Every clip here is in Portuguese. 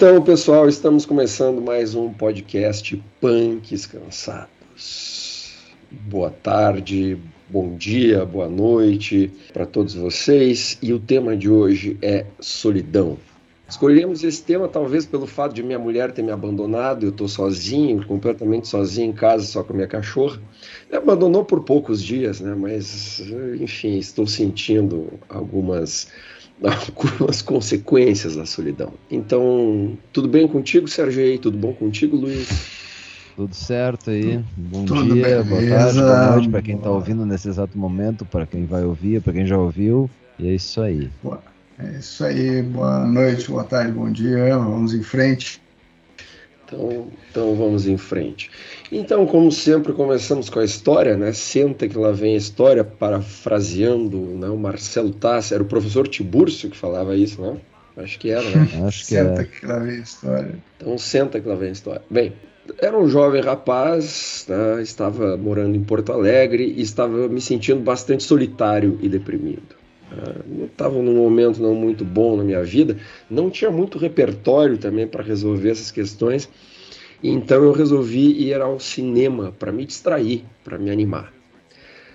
Então, pessoal, estamos começando mais um podcast Punks Cansados. Boa tarde, bom dia, boa noite para todos vocês. E o tema de hoje é solidão. Escolhemos esse tema talvez pelo fato de minha mulher ter me abandonado, eu estou sozinho, completamente sozinho em casa, só com minha cachorra. Me abandonou por poucos dias, né? Mas, enfim, estou sentindo algumas algumas consequências da solidão. Então, tudo bem contigo, Sergei? Tudo bom contigo, Luiz? Tudo certo aí. Bom Tudo dia, boa tarde, boa noite para quem está ouvindo nesse exato momento, para quem vai ouvir, para quem já ouviu. E é isso aí. Boa. É isso aí. Boa noite, boa tarde, bom dia. Vamos em frente. Então, então vamos em frente. Então, como sempre, começamos com a história, né? Senta que lá vem a história, parafraseando né? o Marcelo Tassi, era o professor Tibúrcio que falava isso, né? Acho que era, né? Acho que senta é. que lá vem a história. Então, senta que lá vem a história. Bem, era um jovem rapaz, né? estava morando em Porto Alegre e estava me sentindo bastante solitário e deprimido. Estava num momento não muito bom na minha vida, não tinha muito repertório também para resolver essas questões, então eu resolvi ir ao cinema para me distrair, para me animar.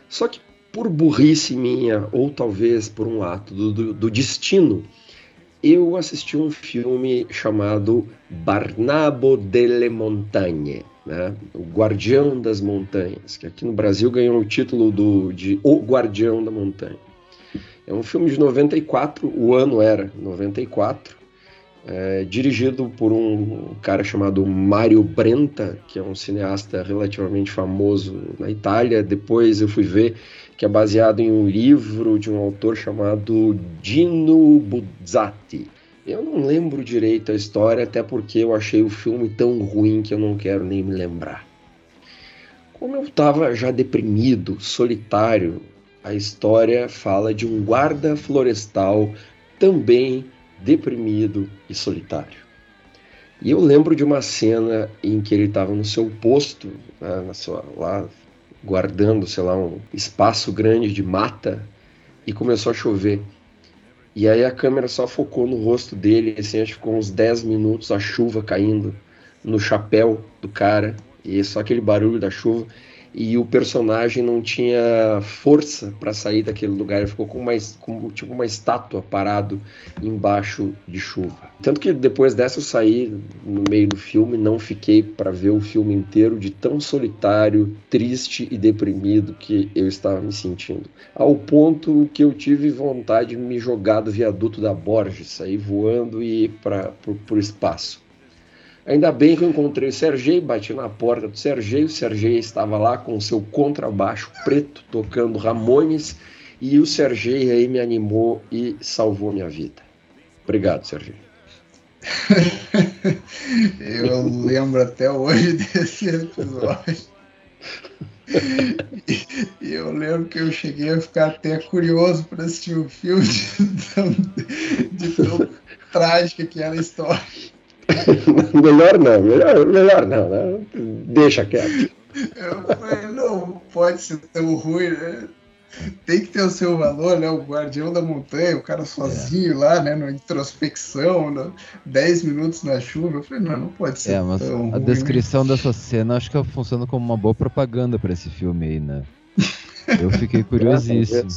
Só que por burrice minha, ou talvez por um ato do, do, do destino, eu assisti um filme chamado Barnabo delle Montagne, né? O Guardião das Montanhas, que aqui no Brasil ganhou o título do, de O Guardião da Montanha. É um filme de 94, o ano era 94, é, dirigido por um cara chamado Mario Brenta, que é um cineasta relativamente famoso na Itália. Depois eu fui ver que é baseado em um livro de um autor chamado Dino Buzzati. Eu não lembro direito a história, até porque eu achei o filme tão ruim que eu não quero nem me lembrar. Como eu estava já deprimido, solitário, a história fala de um guarda florestal também deprimido e solitário. E eu lembro de uma cena em que ele estava no seu posto, né, na sua, lá guardando, sei lá, um espaço grande de mata e começou a chover. E aí a câmera só focou no rosto dele, assim, acho que ficou uns 10 minutos a chuva caindo no chapéu do cara e só aquele barulho da chuva e o personagem não tinha força para sair daquele lugar, ele ficou com uma, tipo uma estátua parado embaixo de chuva. Tanto que depois dessa eu saí no meio do filme, não fiquei para ver o filme inteiro de tão solitário, triste e deprimido que eu estava me sentindo. Ao ponto que eu tive vontade de me jogar do viaduto da Borges, sair voando e ir para o espaço. Ainda bem que eu encontrei o Sergei, bati na porta do Sergei, o Sergei estava lá com seu contrabaixo preto, tocando Ramones, e o Sergei aí me animou e salvou minha vida. Obrigado, Sergei. eu lembro até hoje desse episódio. E eu lembro que eu cheguei a ficar até curioso para assistir o filme de tão, de tão trágica que era a história. melhor não, melhor, melhor não, né? Deixa quieto. Eu falei, não pode ser tão ruim, né? Tem que ter o seu valor, né? O guardião da montanha, o cara sozinho é. lá, né? Na introspecção, no, 10 minutos na chuva. Eu falei, não, não pode ser. É, mas a ruim, descrição dessa cena acho que funciona como uma boa propaganda para esse filme aí, né? Eu fiquei curiosíssimo.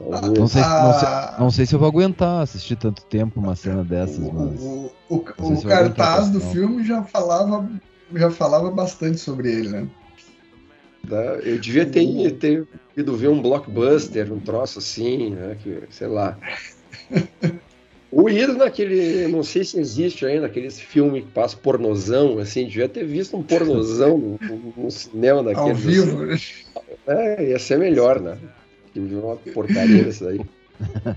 Não sei, não, sei, não sei se eu vou aguentar assistir tanto tempo uma cena dessas, mas. O, o, o, o cartaz do filme já falava, já falava bastante sobre ele, né? Eu devia ter, ter ido ver um blockbuster, um troço assim, né? Que, sei lá. Ou ir naquele, não sei se existe ainda, aqueles filmes que passa pornozão, assim, devia ter visto um pornozão no, no cinema daquele. Ao vivo, né? É, ia ser melhor, né? Viu uma porcaria dessa daí.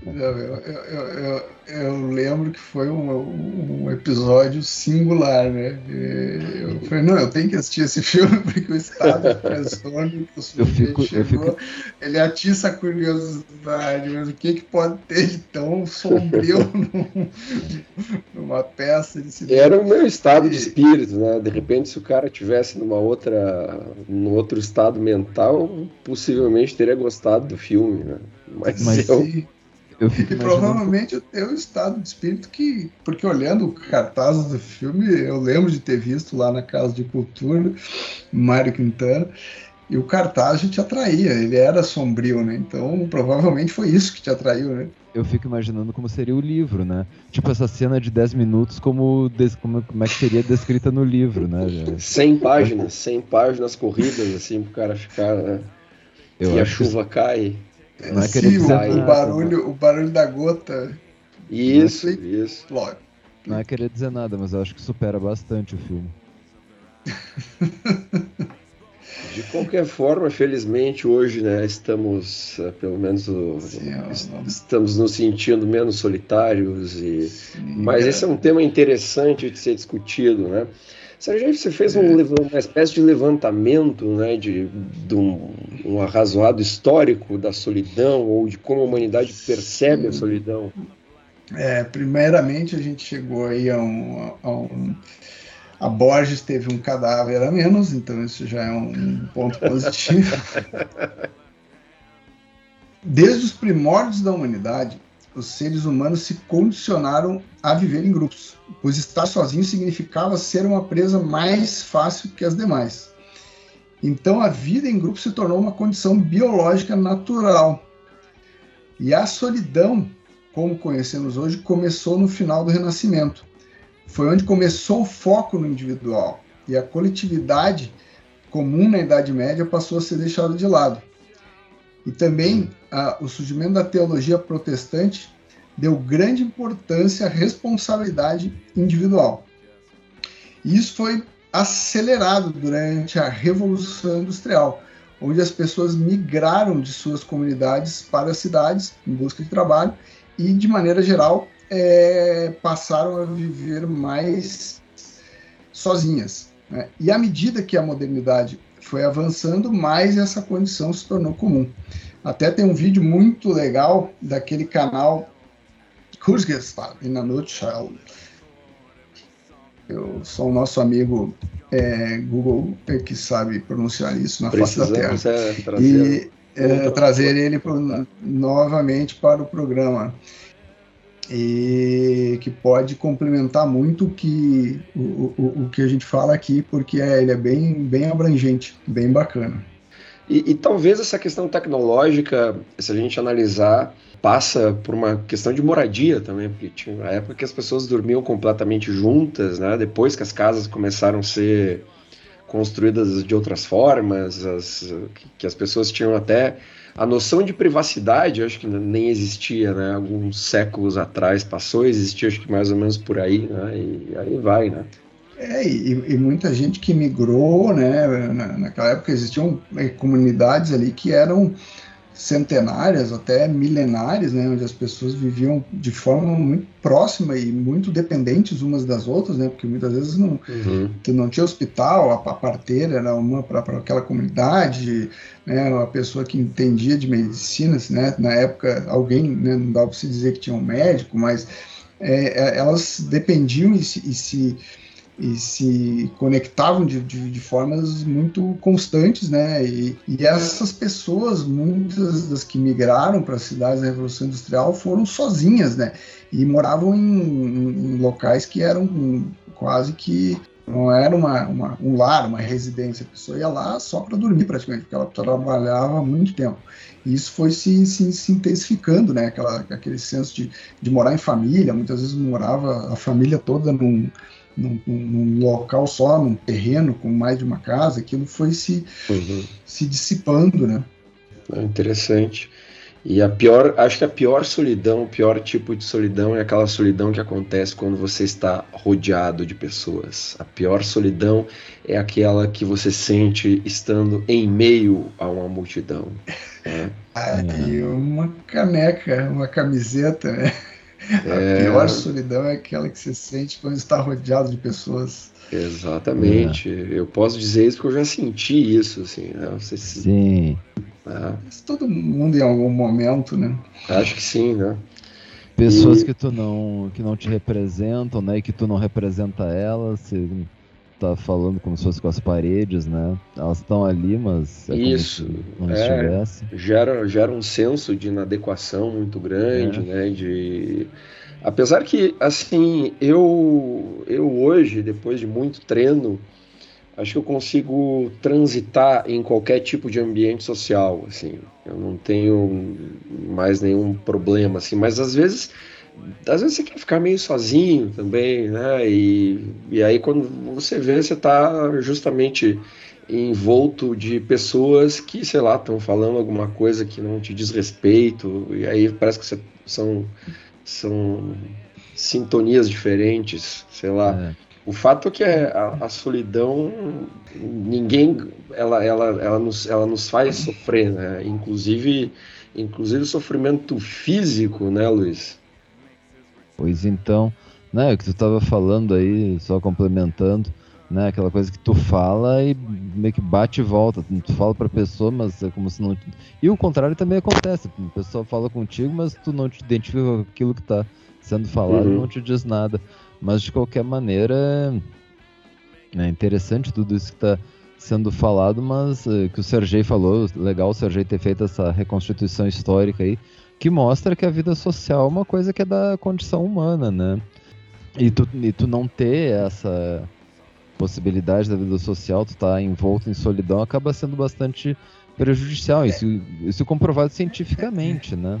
Eu, eu, eu, eu, lembro que foi um, um, episódio singular, né? Eu falei, não, eu tenho que assistir esse filme porque o estado transtorno que o sujeito chegou, fico... ele atiça a curiosidade, mas o que, que pode ter de tão sombrio num, numa peça de cinema? Era o meu estado de espírito, né? De repente, se o cara tivesse numa outra, num outro estado mental, possivelmente teria gostado do filme, né? Mas, Mas eu... Eu fico e provavelmente o teu estado de espírito que. Porque olhando o cartaz do filme, eu lembro de ter visto lá na Casa de Cultura, Mário Quintana, e o cartaz te atraía, ele era sombrio, né? Então provavelmente foi isso que te atraiu, né? Eu fico imaginando como seria o livro, né? Tipo essa cena de 10 minutos, como, como, como é que seria descrita no livro, né? 100 páginas, 100 páginas corridas, assim, pro cara ficar, né? Eu e a chuva que... cai. Não é Sim, o, o, barulho, o barulho da gota. Isso, isso. Logo. Não é querer dizer nada, mas eu acho que supera bastante o filme. De qualquer forma, felizmente hoje, né, estamos, eh, pelo menos, Sim, estamos nos sentindo menos solitários e, Sim, mas é. esse é um tema interessante de ser discutido, né? Sérgio, você fez um, é. uma espécie de levantamento, né, de, de um, um arrazoado histórico da solidão ou de como a humanidade percebe a solidão. É, primeiramente a gente chegou aí a um, a um a Borges teve um cadáver a menos, então isso já é um ponto positivo. Desde os primórdios da humanidade, os seres humanos se condicionaram a viver em grupos, pois estar sozinho significava ser uma presa mais fácil que as demais. Então a vida em grupo se tornou uma condição biológica natural. E a solidão, como conhecemos hoje, começou no final do Renascimento, foi onde começou o foco no individual e a coletividade comum na Idade Média passou a ser deixada de lado. E também a, o surgimento da teologia protestante deu grande importância à responsabilidade individual. E isso foi acelerado durante a Revolução Industrial, onde as pessoas migraram de suas comunidades para as cidades em busca de trabalho e, de maneira geral, é, passaram a viver mais sozinhas. Né? E à medida que a modernidade foi avançando, mais essa condição se tornou comum. Até tem um vídeo muito legal daquele canal Kurzgesagt in a Nutshell. Eu sou o nosso amigo é, Google é, que sabe pronunciar isso na face da Terra. É, trazer, e é, trazer ele pro, novamente para o programa e que pode complementar muito o que, o, o, o que a gente fala aqui, porque é, ele é bem, bem abrangente, bem bacana. E, e, talvez essa questão tecnológica, se a gente analisar, passa por uma questão de moradia também, porque tinha uma época que as pessoas dormiam completamente juntas, né? Depois que as casas começaram a ser construídas de outras formas, as, que as pessoas tinham até a noção de privacidade, acho que nem existia, né? Alguns séculos atrás passou a existir, acho que mais ou menos por aí, né? E aí vai, né? É, e, e muita gente que migrou, né? Na, naquela época existiam é, comunidades ali que eram centenárias, até milenares, né, onde as pessoas viviam de forma muito próxima e muito dependentes umas das outras, né, porque muitas vezes não, uhum. não tinha hospital, a, a parteira era uma para aquela comunidade, né, uma pessoa que entendia de medicina, né, na época alguém, né, não dá para se dizer que tinha um médico, mas é, é elas dependiam e se, e se e se conectavam de, de, de, formas muito constantes, né? E, e, essas pessoas, muitas das que migraram para as cidades da Revolução Industrial, foram sozinhas, né? E moravam em, em locais que eram quase que não era uma, uma, um lar, uma residência. A pessoa ia lá só para dormir, praticamente, porque ela trabalhava muito tempo. E isso foi se, se, se intensificando, né? Aquela, aquele senso de, de morar em família. Muitas vezes morava a família toda num num, num, local só, num terreno com mais de uma casa, aquilo foi se, uhum. se dissipando, né? É interessante. E a pior, acho que a pior solidão, o pior tipo de solidão é aquela solidão que acontece quando você está rodeado de pessoas. A pior solidão é aquela que você sente estando em meio a uma multidão. Né? Ah, e uma caneca, uma camiseta, né? É... A pior solidão é aquela que você sente quando está rodeado de pessoas. Exatamente. É. Eu posso dizer isso porque eu já senti isso, assim, né? Você sim. É. Todo mundo em algum momento, né? Acho que sim, né? Pessoas e... que tu não que não te representam, né? E que tu não representa elas. Se... tá falando como se fosse com as paredes, né? Elas estão ali, mas é isso não é, estivesse. Gera, gera um senso de inadequação muito grande, é. né? De apesar que assim eu eu hoje depois de muito treino acho que eu consigo transitar em qualquer tipo de ambiente social, assim. Eu não tenho mais nenhum problema, assim. Mas às vezes às vezes você quer ficar meio sozinho também, né? E, e aí quando você vê, você está justamente envolto de pessoas que, sei lá, estão falando alguma coisa que não te diz respeito, e aí parece que você, são, são sintonias diferentes, sei lá. É. O fato é que a, a, solidão, ninguém, ela, ela, ela, nos, ela nos faz sofrer, né? Inclusive, inclusive sofrimento físico, né, Luiz? Pois então, né, o que tu estava falando aí, só complementando, né, aquela coisa que tu fala e meio que bate e volta, tu fala pra pessoa, mas é como se não... E o contrário também acontece, a pessoa fala contigo, mas tu não te identifica com aquilo que está sendo falado uhum. não te diz nada. Mas de qualquer maneira, é interessante tudo isso que está sendo falado, mas uh, que o Sergei falou, legal o Sergei ter feito essa reconstituição histórica aí, que mostra que a vida social é uma coisa que é da condição humana, né? E tu, e tu não ter essa possibilidade da vida social, tu tá envolto em solidão, acaba sendo bastante prejudicial. Isso, isso comprovado cientificamente, né?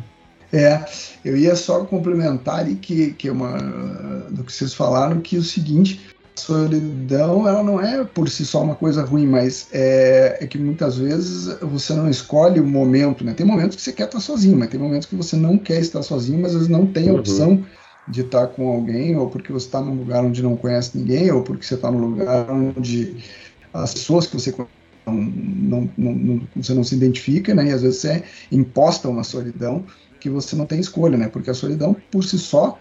É, eu ia só complementar ali que, que é uma, do que vocês falaram, que é o seguinte, solidão ela não é por si só uma coisa ruim, mas é, é, que muitas vezes você não escolhe o momento, né? Tem momentos que você quer estar sozinho, mas tem momentos que você não quer estar sozinho, mas às vezes não tem a uhum. opção de estar com alguém, ou porque você está num lugar onde não conhece ninguém, ou porque você está num lugar onde as pessoas que você não, não, não, você não se identifica, né? E às vezes é imposta uma solidão que você não tem escolha, né? Porque a solidão por si só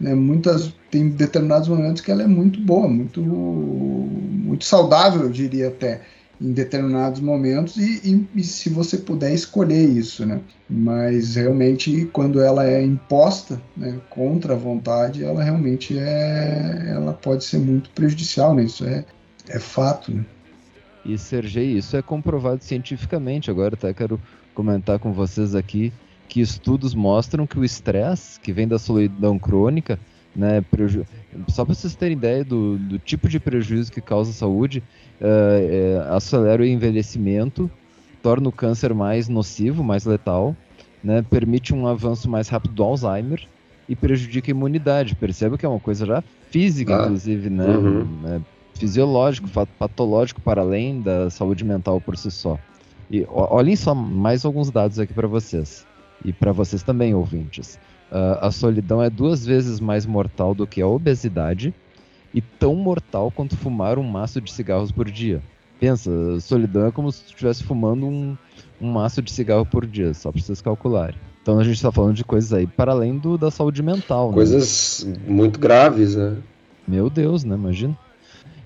né, muitas tem determinados momentos que ela é muito boa, muito muito saudável, eu diria até em determinados momentos e, e, e, se você puder escolher isso, né? Mas realmente quando ela é imposta, né, contra a vontade, ela realmente é, ela pode ser muito prejudicial, né? Isso é, é fato, né? E Sergei, isso é comprovado cientificamente. Agora até quero comentar com vocês aqui que estudos mostram que o estresse, que vem da solidão crônica, né, preju... só para vocês terem ideia do, do, tipo de prejuízo que causa a saúde, é, é, acelera o envelhecimento, torna o câncer mais nocivo, mais letal, né, permite um avanço mais rápido do Alzheimer e prejudica a imunidade. Perceba que é uma coisa já física, ah, inclusive, né, uhum. né, fisiológico, patológico, para além da saúde mental por si só. E olhem só mais alguns dados aqui para vocês e para vocês também, ouvintes. Uh, a solidão é duas vezes mais mortal do que a obesidade e tão mortal quanto fumar um maço de cigarros por dia. Pensa, solidão é como se estivesse fumando um, um maço de cigarro por dia, só para vocês calcularem. Então a gente está falando de coisas aí para além do, da saúde mental. Né? Coisas né? muito graves, né? Meu Deus, né? Imagina.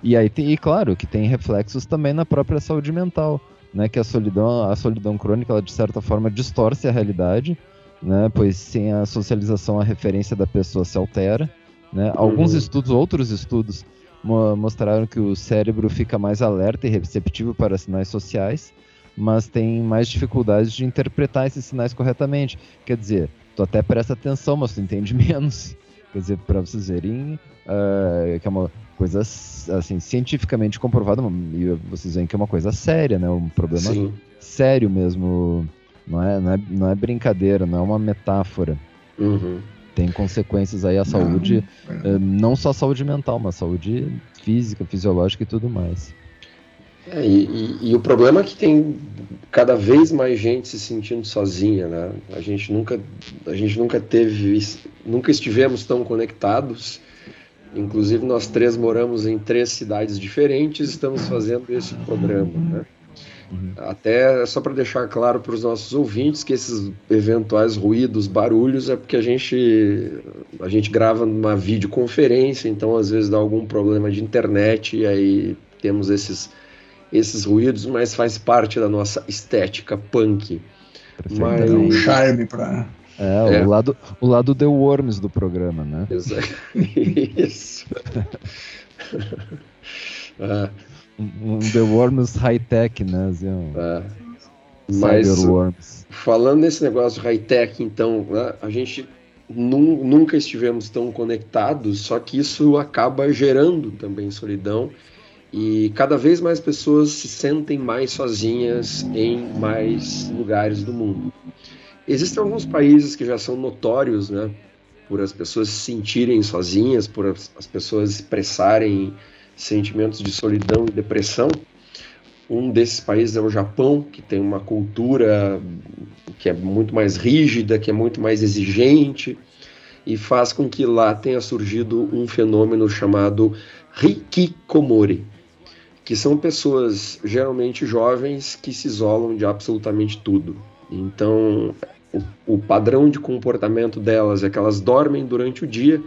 E aí, tem, e claro, que tem reflexos também na própria saúde mental né, que a solidão, a solidão crônica, ela de certa forma distorce a realidade, né, pois sem a socialização a referência da pessoa se altera, né. Alguns uhum. estudos, outros estudos mo mostraram que o cérebro fica mais alerta e receptivo para sinais sociais, mas tem mais dificuldades de interpretar esses sinais corretamente. Quer dizer, tu até presta atenção, mas tu entende menos. Quer dizer, para vocês verem uh, que é uma coisa assim cientificamente comprovada e vocês veem que é uma coisa séria, né? Um problema Sim. sério mesmo. Não é, não, é, não é brincadeira, não é uma metáfora. Uhum. Tem consequências aí à saúde, não, uh, não só saúde mental, mas saúde física, fisiológica e tudo mais. É, e, e, e, o problema é que tem cada vez mais gente se sentindo sozinha, né? A gente nunca, a gente nunca teve, nunca estivemos tão conectados. Inclusive nós três moramos em três cidades diferentes, estamos fazendo esse programa, né? Uhum. Até só para deixar claro para os nossos ouvintes que esses eventuais ruídos, barulhos, é porque a gente a gente grava numa videoconferência, então às vezes dá algum problema de internet e aí temos esses esses ruídos, mas faz parte da nossa estética punk. Mas... É um charme para. É, é, O, lado, o lado The Worms do programa, né? Exato. Isso. É. Um, um The Worms high-tech, né? Assim, um... É. Mas, falando nesse negócio high-tech, então, né, a gente nunca estivemos tão conectados, só que isso acaba gerando também solidão e cada vez mais pessoas se sentem mais sozinhas em mais lugares do mundo. Existem alguns países que já são notórios, né, por as pessoas se sentirem sozinhas, por as, as pessoas expressarem sentimentos de solidão e depressão. Um desses países é o Japão, que tem uma cultura que é muito mais rígida, que é muito mais exigente, e faz com que lá tenha surgido um fenômeno chamado Hikikomori, que são pessoas geralmente jovens que se isolam de absolutamente tudo. Então, o, o padrão de comportamento delas é que elas dormem durante o dia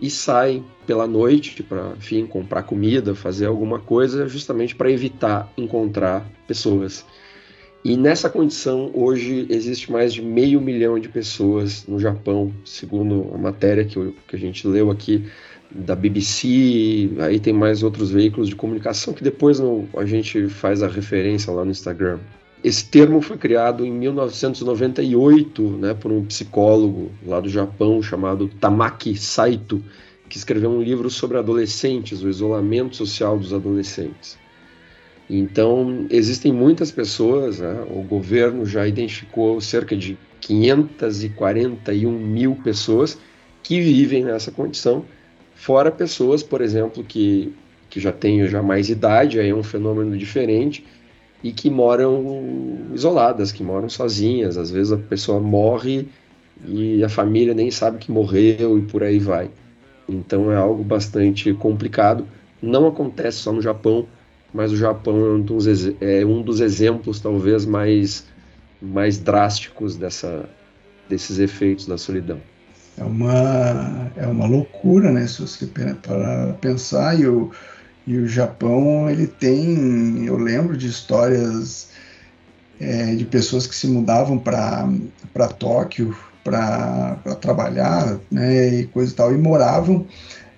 e saem pela noite para, enfim, comprar comida, fazer alguma coisa, justamente para evitar encontrar pessoas. E nessa condição, hoje existe mais de meio milhão de pessoas no Japão, segundo a matéria que, que a gente leu aqui da BBC, aí tem mais outros veículos de comunicação que depois a gente faz a referência lá no Instagram. Esse termo foi criado em 1998 né, por um psicólogo lá do Japão chamado Tamaki Saito, que escreveu um livro sobre adolescentes, o isolamento social dos adolescentes. Então, existem muitas pessoas, né, o governo já identificou cerca de 541 mil pessoas que vivem nessa condição, fora pessoas, por exemplo, que, que já têm já mais idade, aí é um fenômeno diferente, e que moram isoladas, que moram sozinhas. Às vezes a pessoa morre e a família nem sabe que morreu e por aí vai. Então é algo bastante complicado. Não acontece só no Japão, mas o Japão é um dos, é um dos exemplos talvez mais, mais drásticos dessa, desses efeitos da solidão. É uma, é uma loucura, né? Se você para pensar, e o, e o Japão, ele tem, eu lembro de histórias é, de pessoas que se mudavam para Tóquio para trabalhar, né, e coisa e tal, e moravam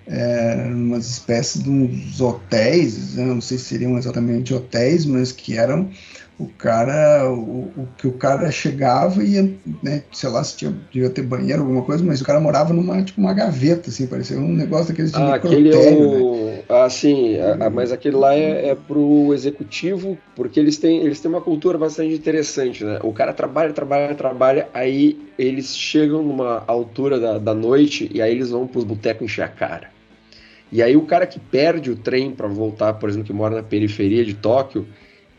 é, umas espécies de uns hotéis, né, não sei se seriam exatamente hotéis, mas que eram o cara, o, o, que o cara chegava e ia, né, sei lá se tinha, devia ter banheiro, alguma coisa, mas o cara morava numa, tipo, uma gaveta, assim, parecia um negócio daqueles de ah, aquele é o... né? Ah, sim, uhum. mas aquele lá é, é pro executivo, porque eles têm, eles têm uma cultura bastante interessante, né? O cara trabalha, trabalha, trabalha, aí eles chegam numa altura da, da noite e aí eles vão pros botecos encher a cara. E aí o cara que perde o trem para voltar, por exemplo, que mora na periferia de Tóquio,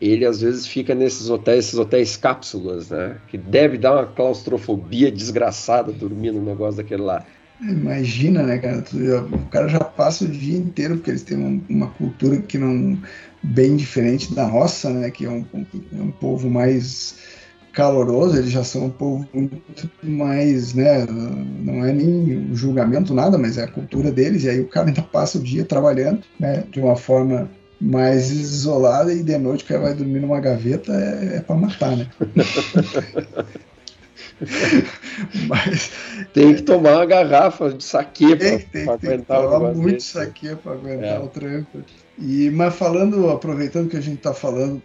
ele às vezes fica nesses hotéis, esses hotéis cápsulas, né? Que deve dar uma claustrofobia desgraçada dormir no negócio daquele lá. Imagina, né, cara? O cara já passa o dia inteiro, porque eles têm uma, cultura que não bem diferente da nossa, né? Que é um, um, um povo mais caloroso, eles já são um povo muito mais, né? Não é nem julgamento, nada, mas é a cultura deles, e aí o cara ainda passa o dia trabalhando, né? De uma forma mais isolada e de noite o cara vai dormir numa gaveta é, é para matar, né? Mas tem que tomar uma garrafa de saque para aguentar o negócio. muito saque para aguentar é. o tranco. E mas falando, aproveitando que a gente está falando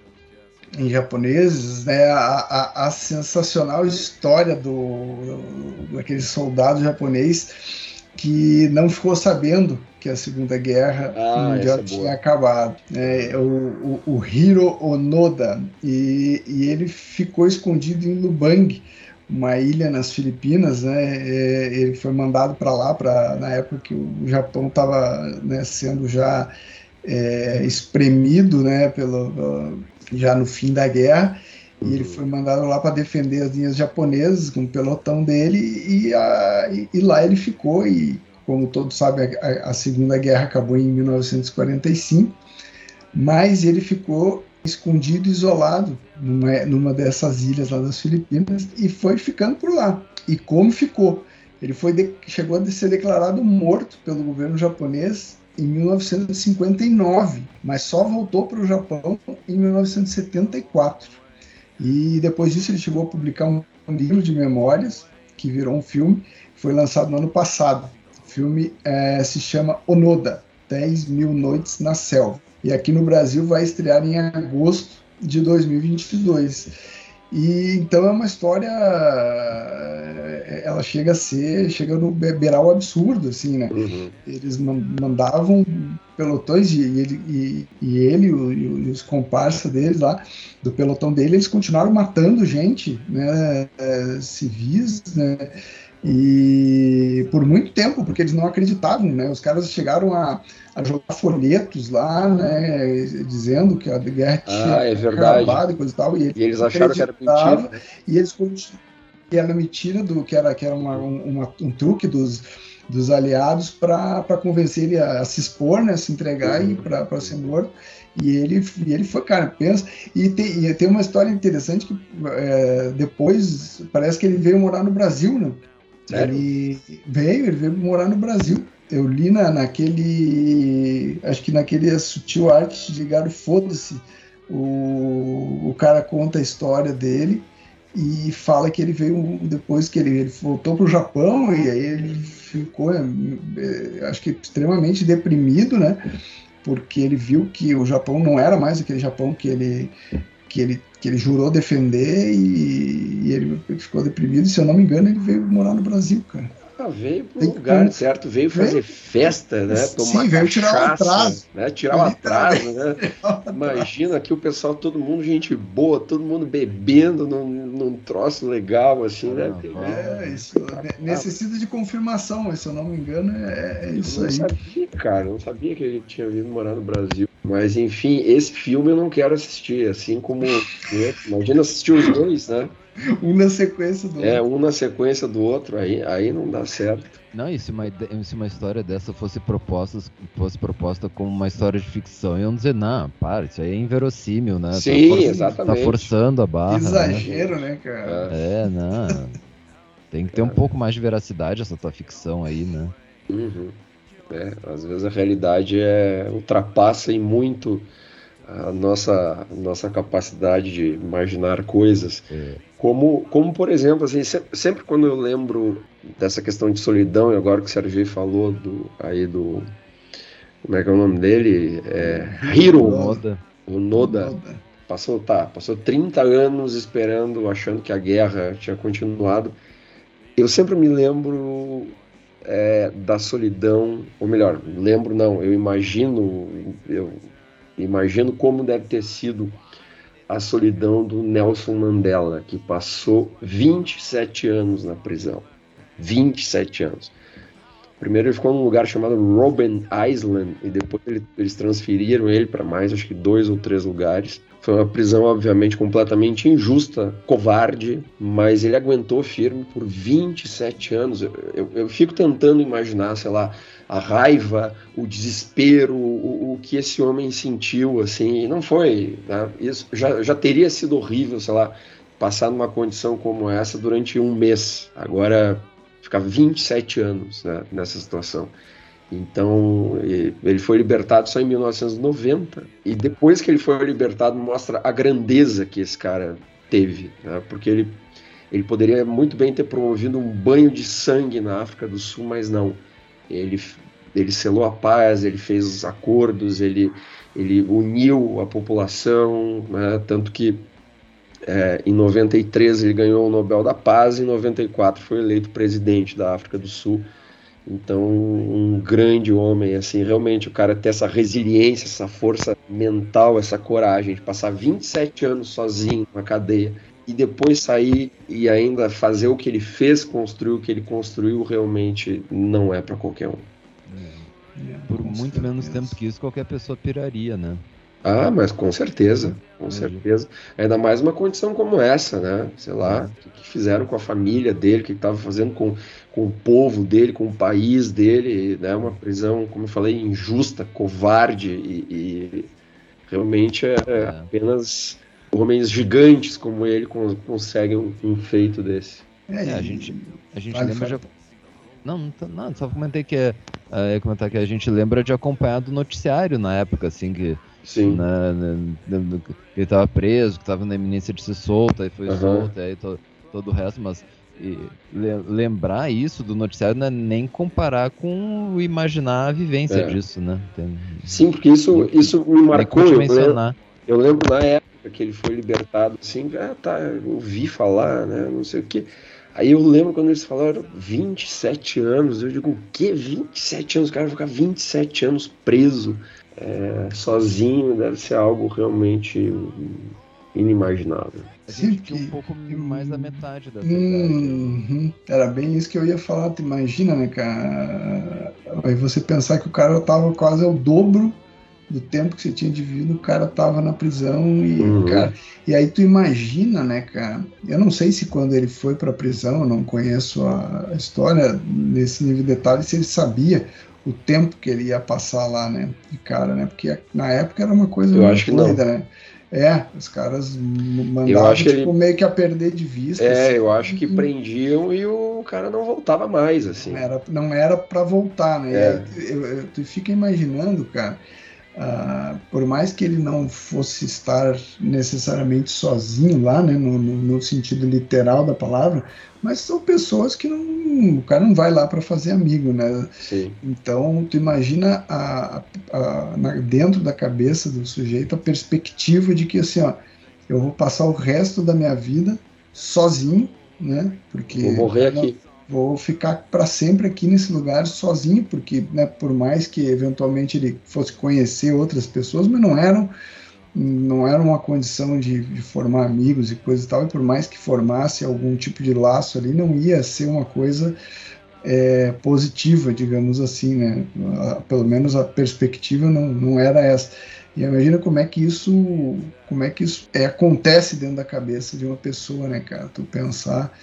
em japoneses, né, a, a, a sensacional história do daquele soldado japonês que não ficou sabendo que a Segunda Guerra ah, Mundial é tinha acabado. É, o, o, o, Hiro Onoda, e, e, ele ficou escondido em Lubang, uma ilha nas Filipinas. Né, é, ele foi mandado para lá pra, na época que o Japão estava né, sendo já é, espremido né, pelo, já no fim da guerra. E ele foi mandado lá para defender as linhas japonesas com o pelotão dele e, a, e, e, lá ele ficou e como todos sabem a, a, Segunda Guerra acabou em 1945, mas ele ficou escondido, isolado numa, numa dessas ilhas lá das Filipinas e foi ficando por lá. E como ficou? Ele foi de, chegou a ser declarado morto pelo governo japonês em 1959, mas só voltou para o Japão em 1974. E depois disso ele chegou a publicar um livro de memórias que virou um filme, foi lançado no ano passado. O filme é, se chama Onoda, 10 mil noites na selva. e aqui no Brasil vai estrear em agosto de 2022. E então é uma história, ela chega a ser, chega no beirar o absurdo, assim, né? Uhum. Eles mandavam pelotões e ele e, e ele e, os comparsas deles lá do pelotão dele, eles continuaram matando gente, né? É, civis, né? E por muito tempo, porque eles não acreditavam, né? Os caras chegaram a, a jogar folhetos lá, né? Dizendo que a guerra tinha ah, é acabado e coisa e tal. E, e eles acharam que era mentira. Né? E eles que era mentira do que era, que era uma, uma, um truque dos, dos aliados para convencer ele a, a, se expor, né? Se entregar e para ser morto. E ele, e ele foi, cara, pensa. E tem, e tem uma história interessante que é, depois parece que ele veio morar no Brasil, né? Sério? Ele veio, ele veio morar no Brasil. Eu li na, naquele. Acho que naquele sutil arte de Garo Foda-se. O, o cara conta a história dele e fala que ele veio depois que ele, ele voltou para o Japão e aí ele ficou, é, é, acho que extremamente deprimido, né? Porque ele viu que o Japão não era mais aquele Japão que ele que ele, que ele jurou defender e, e ele ficou deprimido. Se eu não me engano, ele veio morar no Brasil, cara. Ah, veio pro Tem lugar, certo? Veio fazer veio? festa, né? Tomar Sim, veio tirar o atraso. Né? Tirar o atraso, né? Imagina aqui o pessoal, todo mundo gente boa, todo mundo bebendo num, num troço legal, assim, né? É, isso. Necessita de confirmação, se eu não me engano, é, é isso eu aí. Não sabia, cara, não sabia que ele tinha vindo morar no Brasil. Mas enfim, esse filme eu não quero assistir, assim como. Imagina assistir os dois, né? Um na sequência do é, outro. É, um na sequência do outro, aí, aí não dá certo. Não, e se uma, se uma história dessa fosse proposta, fosse proposta como uma história de ficção, iam dizer, não, para, isso aí é inverossímil, né? Tá Sim, tá exatamente. Tá forçando a barra. Né? Exagero, né, né cara? É, é não. Tem que ter um pouco mais de veracidade essa tua ficção aí, né? Uhum. É, às vezes a realidade é ultrapassa em muito a nossa, nossa capacidade de imaginar coisas. É. Como, como, por exemplo, assim, sempre, quando eu lembro dessa questão de solidão, e agora que o Sérgio falou do, aí do. Como é que é o nome dele? É, Hiro. Noda. O Noda. Noda. Passou, tá, passou 30 anos esperando, achando que a guerra tinha continuado. Eu sempre me lembro é, da solidão, ou melhor, lembro não, eu imagino, eu imagino como deve ter sido a solidão do Nelson Mandela, que passou 27 anos na prisão. 27 anos. Primeiro ele ficou num lugar chamado Robben Island e depois ele, eles transferiram ele para mais, acho que dois ou três lugares. Foi uma prisão, obviamente, completamente injusta, covarde, mas ele aguentou firme por 27 anos. Eu, eu, eu fico tentando imaginar, sei lá, a raiva, o desespero, o, o que esse homem sentiu, assim, não foi, né? isso já, já teria sido horrível, sei lá, passar numa condição como essa durante um mês. Agora, ficar 27 anos né, nessa situação. Então, ele foi libertado só em 1990. E depois que ele foi libertado, mostra a grandeza que esse cara teve. Né? Porque ele, ele poderia muito bem ter promovido um banho de sangue na África do Sul, mas não. Ele, ele selou a paz, ele fez os acordos, ele, ele uniu a população. Né? Tanto que é, em 93 ele ganhou o Nobel da Paz, em 94 foi eleito presidente da África do Sul. Então, um grande homem, assim, realmente o cara ter essa resiliência, essa força mental, essa coragem de passar 27 anos sozinho na cadeia e depois sair e ainda fazer o que ele fez, construir o que ele construiu, realmente não é para qualquer um. É. Por muito menos tempo que isso, qualquer pessoa piraria, né? Ah, mas com certeza, com certeza. Ainda mais uma condição como essa, né? Sei lá, o que fizeram com a família dele, o que estava fazendo com, com o povo dele, com o país dele, né? Uma prisão, como eu falei, injusta, covarde e, e realmente é, é, apenas homens gigantes como ele conseguem um, um feito desse. É, a gente, a gente lembra já... Não, não, não, só comentei que é, é, comentar que a gente lembra de acompanhar do noticiário na época, assim, que Sim. Na, na, na, ele estava preso, que estava na iminência de ser solto, aí foi uhum. solto, aí to, todo o resto, mas lembrar isso do noticiário não é nem comparar com imaginar a vivência é. disso, né? Tem... Sim, porque isso, isso me marcou. Eu lembro, eu lembro na época que ele foi libertado, assim, ah, tá, eu ouvi falar, né? Não sei o que. Aí eu lembro quando eles falaram 27 anos, eu digo, o que? 27 anos? O cara vai ficar 27 anos preso é, sozinho, deve ser algo realmente inimaginável. A gente que... um pouco mais da metade da uhum. Era bem isso que eu ia falar, tu imagina, né, cara? Aí você pensar que o cara tava quase ao dobro do tempo que você tinha de vida, o cara tava na prisão e, uhum. cara, e aí tu imagina, né, cara? Eu não sei se quando ele foi para prisão, eu não conheço a história nesse nível de detalhe, se ele sabia o tempo que ele ia passar lá, né, de cara, né? Porque na época era uma coisa eu muito acho doida, né? É, os caras mandavam tipo, ele... meio que a perder de vista. É, assim, eu acho que prendiam e o cara não voltava mais, assim. Não era, não era para voltar, né? É. Tu fica imaginando, cara, Uh, por mais que ele não fosse estar necessariamente sozinho lá, né, no, no, no, sentido literal da palavra, mas são pessoas que não, o cara não vai lá para fazer amigo, né? Sim. Então, tu imagina a, a, a, dentro da cabeça do sujeito a perspectiva de que assim, ó, eu vou passar o resto da minha vida sozinho, né? Porque vou morrer aqui vou ficar para sempre aqui nesse lugar sozinho, porque né, por mais que eventualmente ele fosse conhecer outras pessoas, mas não eram não era uma condição de, de, formar amigos e coisa e tal, e por mais que formasse algum tipo de laço ali, não ia ser uma coisa é, positiva, digamos assim, né? Pelo menos a perspectiva não, não era essa. E imagina como é que isso, como é que isso é, acontece dentro da cabeça de uma pessoa, né, cara? Tu pensar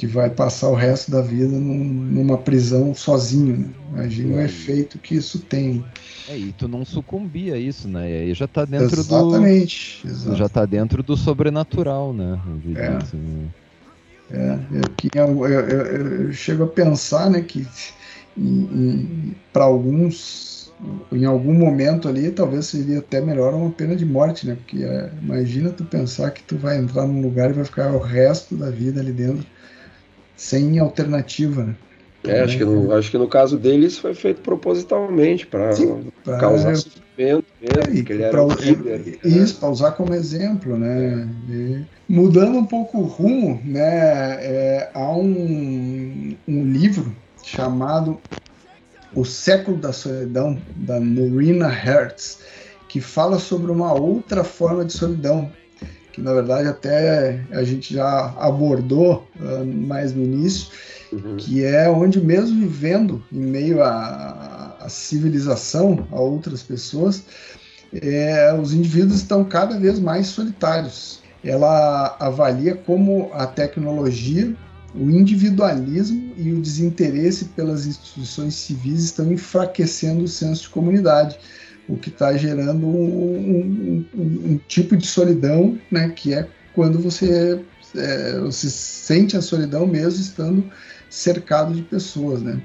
que vai passar o resto da vida num, numa prisão sozinho. Né? Imagina o efeito que isso tem. É, e tu não sucumbia a isso, né? E aí já tá dentro exatamente, do. Exatamente. Já tá dentro do sobrenatural, né? É. É, eu, eu, eu, eu, chego a pensar, né, que para alguns, em algum momento ali, talvez seria até melhor uma pena de morte, né? Porque é, imagina tu pensar que tu vai entrar num lugar e vai ficar o resto da vida ali dentro sem alternativa. Né? É, acho que, no, acho que no caso dele isso foi feito propositalmente para causar sofrimento mesmo, é, um líder. Né? Isso, para usar como exemplo, né? E, mudando um pouco o rumo, né? É, há um, um livro chamado O Século da Solidão, da Norina Hertz, que fala sobre uma outra forma de solidão, que na verdade até a gente já abordou uh, mais no início, uhum. que é onde mesmo vivendo em meio à, à civilização, a outras pessoas, é, os indivíduos estão cada vez mais solitários. Ela avalia como a tecnologia, o individualismo e o desinteresse pelas instituições civis estão enfraquecendo o senso de comunidade o que está gerando um, um, um, tipo de solidão, né, que é quando você, é, você sente a solidão mesmo estando cercado de pessoas, né.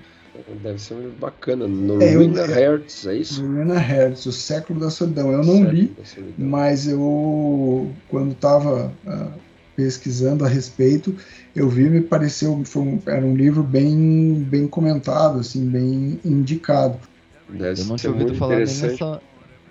Deve ser bacana. No é, Ruina Hertz, é isso? Ruina Hertz, o século da solidão. Eu não li, mas eu, quando estava uh, ah, pesquisando a respeito, eu vi me pareceu foi um, era um livro bem bem comentado, assim, bem indicado. Deve eu não tinha ouvido falar nem nessa,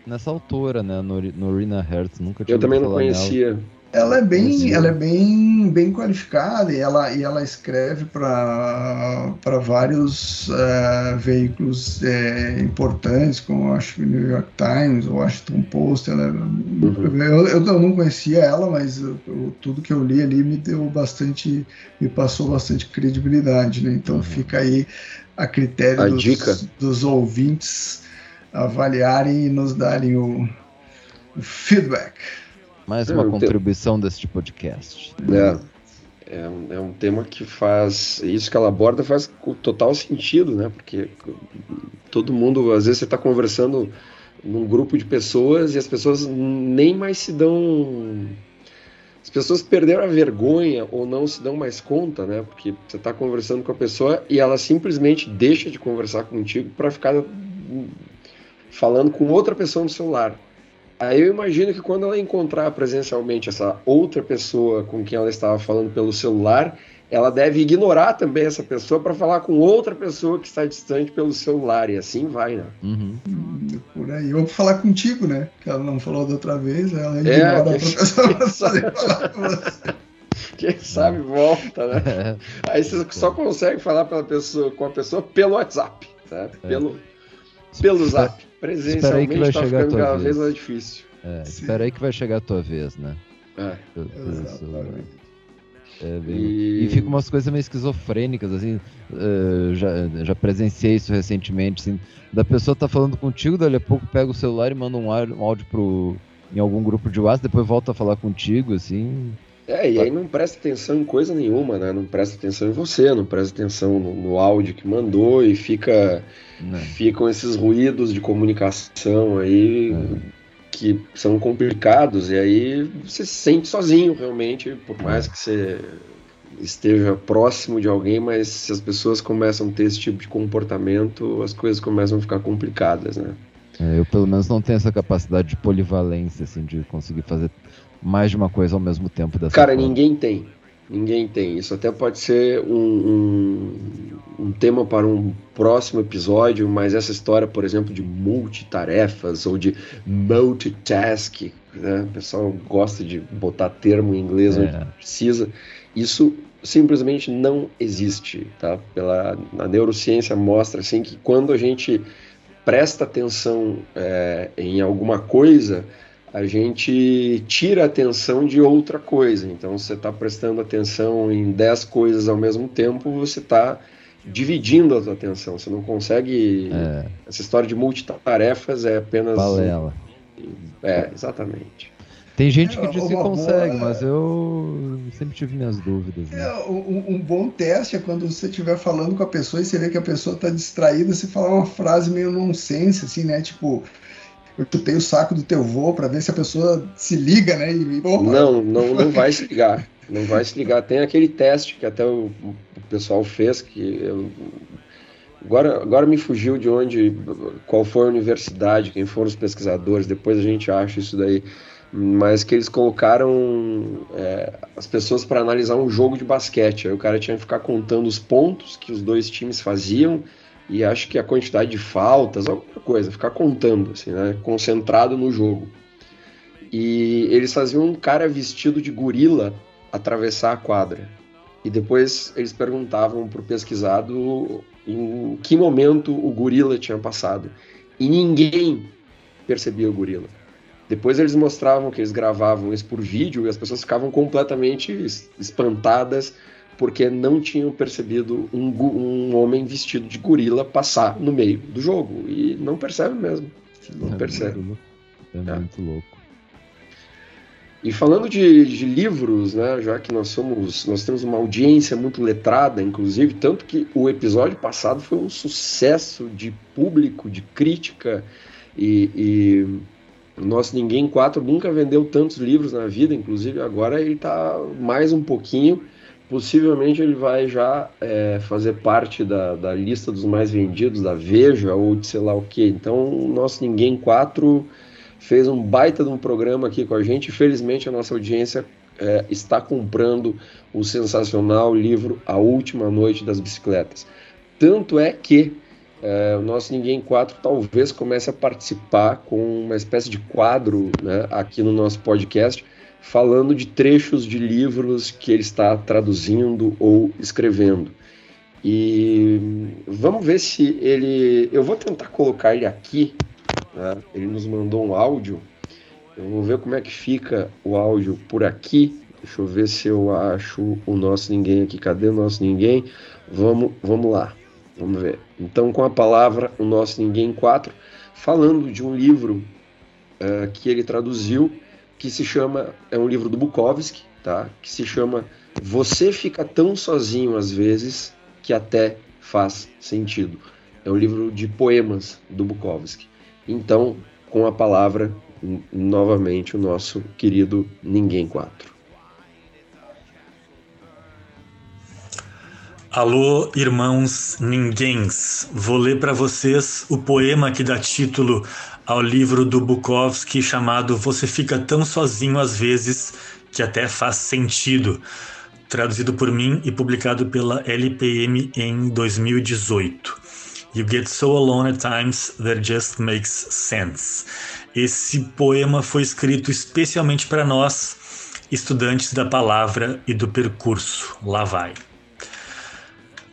nessa autora, né? Norina Hertz. Nunca tinha Eu também não conhecia. Nela. Ela é bem, ela é bem, bem qualificada e ela, e ela escreve para vários uh, veículos uh, importantes, como acho que New York Times, Washington Post. Ela, é uhum. eu, eu, não conhecia ela, mas eu, tudo que eu li ali me deu bastante, me passou bastante credibilidade, né? Então uhum. fica aí a critério a dos, dos, ouvintes avaliarem e nos darem o, o feedback. Mais uma é, contribuição te... deste podcast. É, é um, é um tema que faz. Isso que ela aborda faz total sentido, né? Porque todo mundo, às vezes, você está conversando num grupo de pessoas e as pessoas nem mais se dão as pessoas perderam a vergonha ou não se dão mais conta, né? Porque você está conversando com a pessoa e ela simplesmente deixa de conversar contigo para ficar falando com outra pessoa no celular. Aí eu imagino que quando ela encontrar presencialmente essa outra pessoa com quem ela estava falando pelo celular, ela deve ignorar também essa pessoa para falar com outra pessoa que está distante pelo celular, e assim vai, né? Uhum. Por aí. Ou falar contigo, né? Que ela não falou da outra vez, ela ignora é, a outra pessoa pra falar com você. Quem sabe volta, né? É. Aí você só consegue falar pela pessoa, com a pessoa pelo WhatsApp, tá? É. Pelo, pelo Zap. Presencialmente está ficando cada vez mais difícil. É, espera aí que vai chegar a tua vez, né? É. É bem... e... e fica umas coisas meio esquizofrênicas, assim. Uh, já, já presenciei isso recentemente, assim. Da pessoa tá falando contigo, dali a pouco pega o celular e manda um áudio, pro, em algum grupo de WhatsApp, depois volta a falar contigo, assim. É, e aí não presta atenção em coisa nenhuma, né? Não presta atenção em você, não presta atenção no, no áudio que mandou e fica não. ficam esses ruídos de comunicação aí é. Que são complicados e aí você se sente sozinho realmente, por mais que você esteja próximo de alguém, mas se as pessoas começam a ter esse tipo de comportamento, as coisas começam a ficar complicadas, né? É, eu pelo menos não tenho essa capacidade de polivalência, assim, de conseguir fazer mais de uma coisa ao mesmo tempo dessa Cara, forma. ninguém tem. Ninguém tem. Isso até pode ser um, um, um, tema para um próximo episódio, mas essa história, por exemplo, de multitarefas ou de multitask, né? o pessoal gosta de botar termo em inglês é. onde precisa, isso simplesmente não existe. Tá? Pela, a neurociência mostra assim, que quando a gente presta atenção é, em alguma coisa, a gente tira a atenção de outra coisa. Então, você está prestando atenção em 10 coisas ao mesmo tempo, você está dividindo a sua atenção. Você não consegue. É. Essa história de multitarefas é apenas. Balela. É, exatamente. Tem gente que é, diz que consegue, boa... mas eu sempre tive minhas dúvidas. Né? É, um, um, bom teste é quando você estiver falando com a pessoa e você vê que a pessoa está distraída, você falar uma frase meio nonsense, assim, né? Tipo, eu chutei o saco do teu vô para ver se a pessoa se liga, né? E, não, não, não vai se ligar. Não vai se ligar. Tem aquele teste que até o, o pessoal fez, que eu, agora, agora me fugiu de onde, qual foi a universidade, quem foram os pesquisadores, depois a gente acha isso daí. Mas que eles colocaram é, as pessoas para analisar um jogo de basquete. Aí o cara tinha que ficar contando os pontos que os dois times faziam e acho que a quantidade de faltas, alguma coisa, ficar contando, assim, né? Concentrado no jogo. E eles faziam um cara vestido de gorila atravessar a quadra. E depois eles perguntavam para o pesquisado em que momento o gorila tinha passado. E ninguém percebia o gorila. Depois eles mostravam que eles gravavam isso por vídeo e as pessoas ficavam completamente espantadas porque não tinham percebido um, um homem vestido de gorila passar no meio do jogo. E não percebe mesmo. Não é percebe. Muito é, é muito louco. E falando de, de, livros, né, já que nós somos, nós temos uma audiência muito letrada, inclusive, tanto que o episódio passado foi um sucesso de público, de crítica, e, e nosso Ninguém 4 nunca vendeu tantos livros na vida, inclusive agora ele está mais um pouquinho, possivelmente ele vai já é, fazer parte da, da lista dos mais vendidos da Veja ou de sei lá o que. Então, o nosso Ninguém 4 fez um baita de um programa aqui com a gente. Felizmente, a nossa audiência é, está comprando o sensacional livro A Última Noite das Bicicletas. Tanto é que é, o nosso Ninguém 4 talvez comece a participar com uma espécie de quadro né, aqui no nosso podcast falando de trechos de livros que ele está traduzindo ou escrevendo. E vamos ver se ele. Eu vou tentar colocar ele aqui. Né? Ele nos mandou um áudio. Eu vou ver como é que fica o áudio por aqui. Deixa eu ver se eu acho o nosso ninguém aqui. Cadê o nosso ninguém? Vamos, vamos lá. Vamos ver. Então, com a palavra, o nosso Ninguém 4, falando de um livro uh, que ele traduziu que se chama, é um livro do Bukowski, tá? Que se chama Você fica tão sozinho às vezes que até faz sentido. É um livro de poemas do Bukowski. Então, com a palavra novamente o nosso querido Ninguém 4. Alô, irmãos ninguéms. Vou ler para vocês o poema que dá título ao livro do Bukowski chamado Você Fica Tão Sozinho às Vezes que Até Faz Sentido, traduzido por mim e publicado pela LPM em 2018. You Get So Alone at Times That Just Makes Sense. Esse poema foi escrito especialmente para nós, estudantes da palavra e do percurso. Lá vai.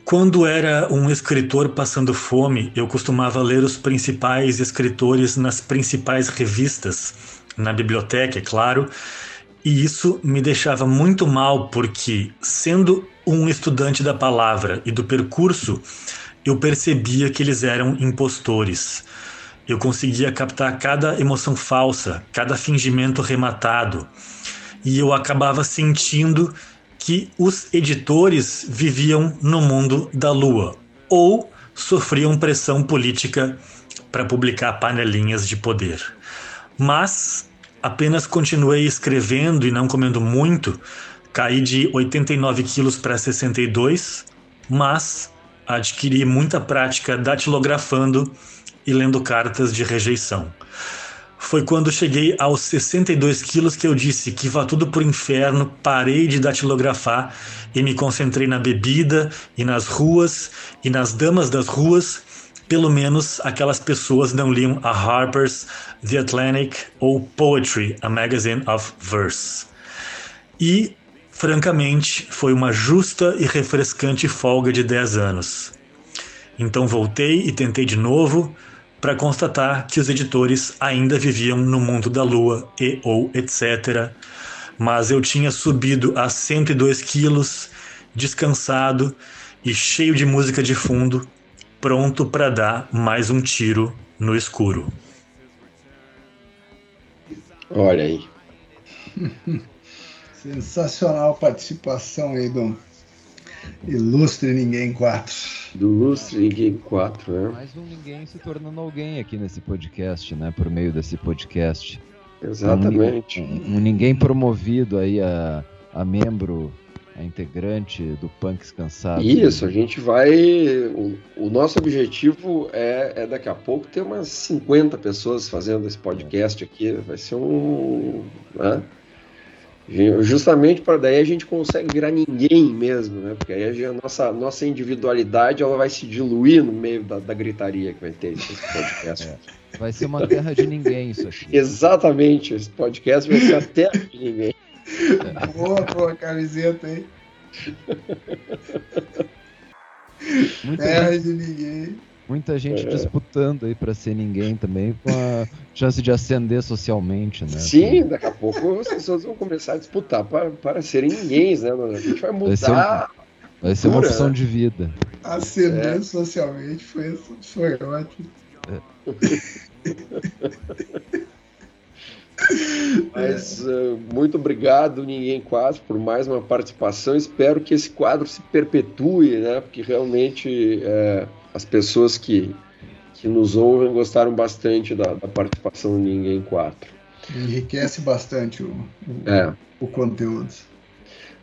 Quando era um escritor passando fome, eu costumava ler os principais escritores nas principais revistas, na biblioteca, é claro, e isso me deixava muito mal porque, sendo um estudante da palavra e do percurso, eu percebia que eles eram impostores. Eu conseguia captar cada emoção falsa, cada fingimento rematado, e eu acabava sentindo que os editores viviam no mundo da lua ou sofriam pressão política para publicar panelinhas de poder. Mas apenas continuei escrevendo e não comendo muito, caí de 89 quilos para 62, mas adquiri muita prática datilografando e lendo cartas de rejeição. Foi quando cheguei aos 62 quilos que eu disse que vá tudo pro inferno, parei de datilografar e me concentrei na bebida e nas ruas e nas damas das ruas pelo menos aquelas pessoas não liam a Harper's, The Atlantic ou Poetry, a Magazine of Verse. E, francamente, foi uma justa e refrescante folga de 10 anos. Então voltei e tentei de novo para constatar que os editores ainda viviam no mundo da lua e ou etc. Mas eu tinha subido a 102 quilos, descansado e cheio de música de fundo pronto para dar mais um tiro no escuro. Olha aí. Sensacional participação aí do Ilustre Ninguém 4. Do Ilustre Ninguém 4, né? Mais um ninguém se tornando alguém aqui nesse podcast, né? Por meio desse podcast. Exatamente. Um, um, um ninguém promovido aí a, a membro a integrante do Punks Cansado. Isso, a gente vai. O, o nosso objetivo é, é, daqui a pouco ter umas 50 pessoas fazendo esse podcast aqui. Vai ser um. Né? Justamente para daí a gente consegue virar ninguém mesmo, né? Porque aí a nossa, nossa individualidade ela vai se diluir no meio da, da gritaria que vai ter esse podcast. É. Vai ser uma terra de ninguém isso aqui. Exatamente, esse podcast vai ser a terra de ninguém. Boa, boa camiseta, hein? Muita Terra gente, de ninguém. Muita gente é. disputando aí para ser ninguém também, com a chance de ascender socialmente, né? Sim, daqui a pouco as pessoas vão começar a disputar para, para serem ninguém, né? A gente vai mudar. Vai ser, um, vai ser uma opção né? de vida. Ascender é. socialmente foi, foi ótimo. É. Mas uh, muito obrigado, Ninguém Quase, por mais uma participação. Espero que esse quadro se perpetue, né? Porque realmente é, as pessoas que, que nos ouvem gostaram bastante da, da participação do Ninguém 4. Enriquece bastante o, o, é. o conteúdo.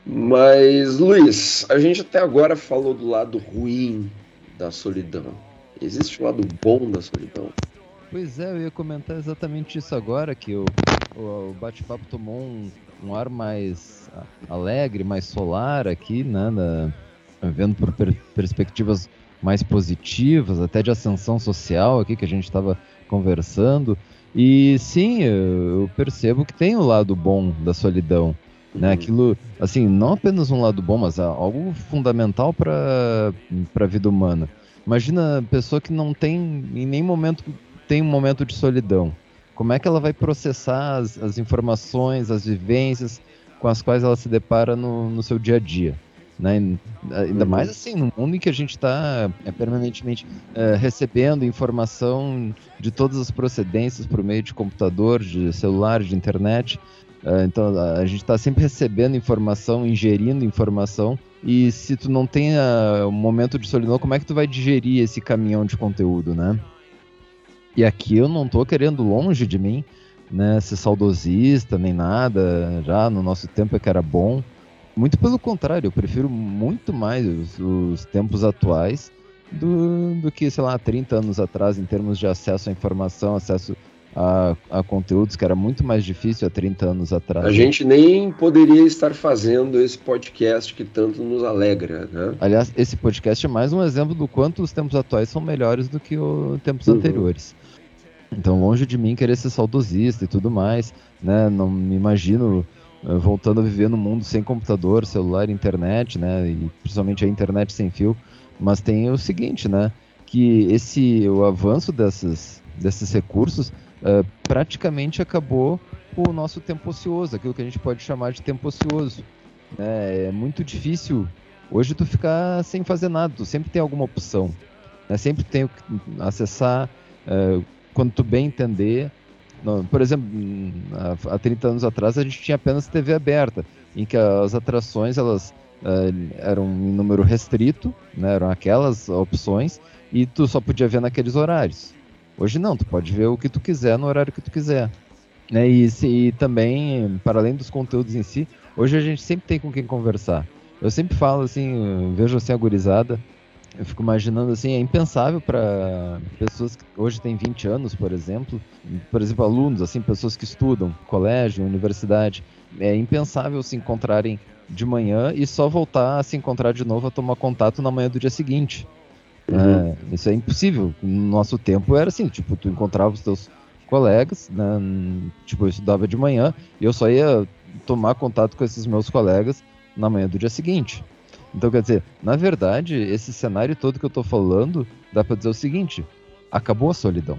Mas, Luiz, a gente até agora falou do lado ruim da solidão. Existe o lado bom da solidão? Pois é, eu ia comentar exatamente isso agora, que o, o, o bate-papo tomou um, um, ar mais alegre, mais solar aqui, né? Da, vendo por per perspectivas mais positivas, até de ascensão social aqui que a gente estava conversando. E sim, eu percebo que tem o lado bom da solidão. Né? Uhum. Aquilo, assim, não apenas um lado bom, mas algo fundamental para a vida humana. Imagina a pessoa que não tem em nenhum momento tem um momento de solidão, como é que ela vai processar as, as informações, as vivências com as quais ela se depara no, no seu dia a dia? Né? Ainda uhum. mais assim, no mundo em que a gente está é, permanentemente é, recebendo informação de todas as procedências por meio de computador, de celular, de internet. É, então a gente está sempre recebendo informação, ingerindo informação. E se tu não tem um momento de solidão, como é que tu vai digerir esse caminhão de conteúdo, né? E aqui eu não tô querendo longe de mim, né, ser saudosista nem nada, já no nosso tempo é que era bom. Muito pelo contrário, eu prefiro muito mais os, os tempos atuais do, do que, sei lá, 30 anos atrás, em termos de acesso à informação, acesso a, a, conteúdos que era muito mais difícil há 30 anos atrás. A gente nem poderia estar fazendo esse podcast que tanto nos alegra, né? Aliás, esse podcast é mais um exemplo do quanto os tempos atuais são melhores do que os tempos uhum. anteriores. Então, longe de mim querer ser saudosista e tudo mais, né? Não me imagino voltando a viver no mundo sem computador, celular, internet, né? E principalmente a internet sem fio. Mas tem o seguinte, né? Que esse o avanço desses, desses recursos uh, praticamente acabou o nosso tempo ocioso, aquilo que a gente pode chamar de tempo ocioso. Né? É muito difícil hoje tu ficar sem fazer nada, tu sempre tem alguma opção. Né? Sempre tem que acessar uh, quando tu bem entender. Por exemplo, há 30 anos atrás a gente tinha apenas TV aberta, em que as atrações elas uh, eram em número restrito, né, eram aquelas opções, e tu só podia ver naqueles horários. Hoje não, tu pode ver o que tu quiser no horário que tu quiser. Né, e, e também, para além dos conteúdos em si, hoje a gente sempre tem com quem conversar. Eu sempre falo assim, vejo assim a gurizada, eu fico imaginando assim, é impensável para pessoas que hoje têm 20 anos, por exemplo, por exemplo, alunos, assim, pessoas que estudam, colégio, universidade, é impensável se encontrarem de manhã e só voltar a se encontrar de novo a tomar contato na manhã do dia seguinte. Uhum. É, isso é impossível. No nosso tempo era assim, tipo, tu encontrava os teus colegas, né, tipo, eu estudava de manhã e eu só ia tomar contato com esses meus colegas na manhã do dia seguinte. Então, quer dizer, na verdade, esse cenário todo que eu tô falando, dá para dizer o seguinte: acabou a solidão.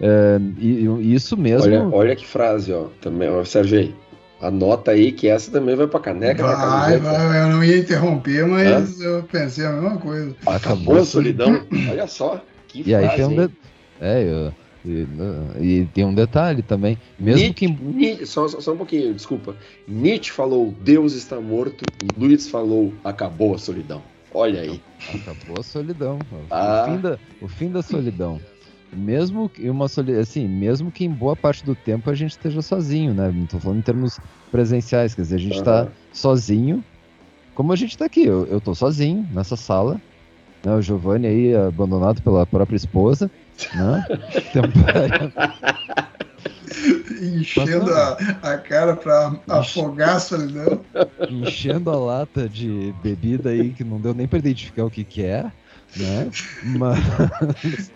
É, e, e, isso mesmo. Olha, olha que frase, ó. Também, ó, Sérgio, anota aí que essa também vai pra caneca. Vai, vai, eu não ia interromper, mas Hã? eu pensei a mesma coisa. Acabou a solidão. olha só. Que e frase, aí tem um. De... É, eu e, e, tem um detalhe também, mesmo Nietzsche, que. Nietzsche, só, só, um pouquinho, desculpa. Nietzsche falou Deus está morto, Luiz falou acabou a solidão. Olha aí. Acabou a solidão. Ah. O, fim da, o fim da solidão. Mesmo que uma assim, mesmo que em boa parte do tempo a gente esteja sozinho, né? Não tô falando em termos presenciais, quer dizer, a gente está sozinho, como a gente está aqui. Eu, eu tô sozinho nessa sala, né? O Giovanni aí abandonado pela própria esposa. Né? Enchendo a, a, cara para afogar a solidão. Enchendo a lata de bebida aí que não deu nem para identificar o que, que é. Né? Mas.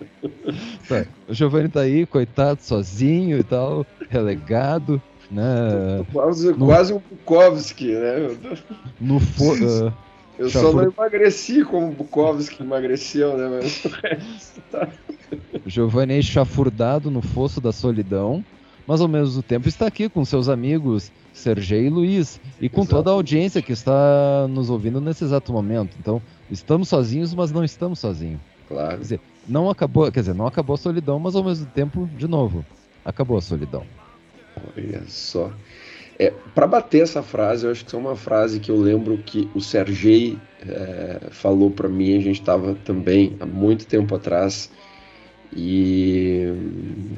Tá, o Giovanni tá aí, coitado, sozinho e tal, relegado. Né? Quase, no... quase um Bukowski, né? No fo... Uh, eu só não emagreci como o Bukowski emagreceu, né? Mas o resto tá. Giovanni chafurdado no fosso da solidão, mas ao mesmo tempo está aqui com seus amigos Sergei e Luiz e com Exato. toda a audiência que está nos ouvindo nesse exato momento. Então, estamos sozinhos, mas não estamos sozinhos. Claro. Quer dizer, não acabou, quer dizer, não acabou a solidão, mas ao mesmo tempo, de novo, acabou a solidão. Olha só. É, para bater essa frase, eu acho que é uma frase que eu lembro que o Sergei é, falou para mim. A gente estava também há muito tempo atrás e,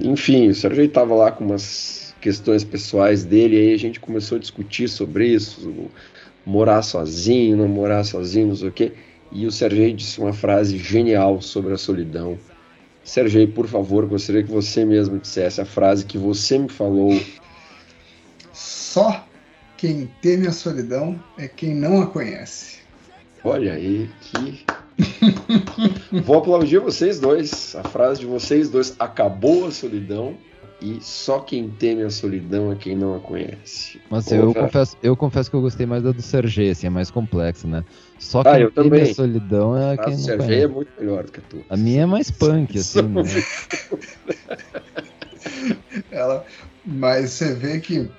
enfim, o Sérgio estava lá com umas questões pessoais dele, e aí a gente começou a discutir sobre isso, morar sozinho, não morar sozinho, não sei o quê. E o Sérgio disse uma frase genial sobre a solidão. Sérgio, por favor, gostaria que você mesmo dissesse a frase que você me falou. Só quem teme a solidão é quem não a conhece. Olha aí, que Vou aplaudir vocês dois. A frase de vocês dois acabou a solidão e só quem teme a solidão é quem não a conhece. Mas eu confesso, eu confesso que eu gostei mais da do Sergei, assim, é mais complexa, né? Só ah, quem ah, teme também. a solidão é a quem não Sergei conhece. é muito melhor do que a tua. A minha é mais punk, assim, né? Ela, mas você vê que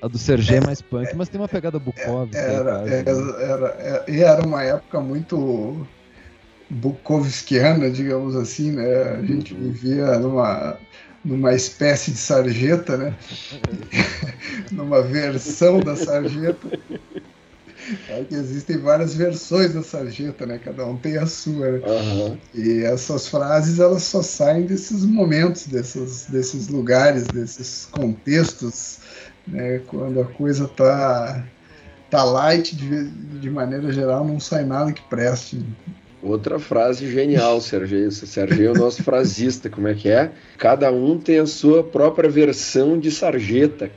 a do Sergei é mais punk, mas tem uma pegada Bukowski. Era, aí, era, era, era, e era uma época muito Bukowskiana, digamos assim, né? A gente uhum. vivia numa, numa espécie de sarjeta, né? numa versão da sarjeta. É que existem várias versões da sarjeta, né? Cada um tem a sua, né? Uhum. E essas frases, elas só saem desses momentos, desses, desses lugares, desses contextos, né? Quando a coisa tá, tá light, de, de maneira geral, não sai nada que preste. Outra frase genial, Sergio. Sergio é o nosso frasista, como é que é? Cada um tem a sua própria versão de sarjeta.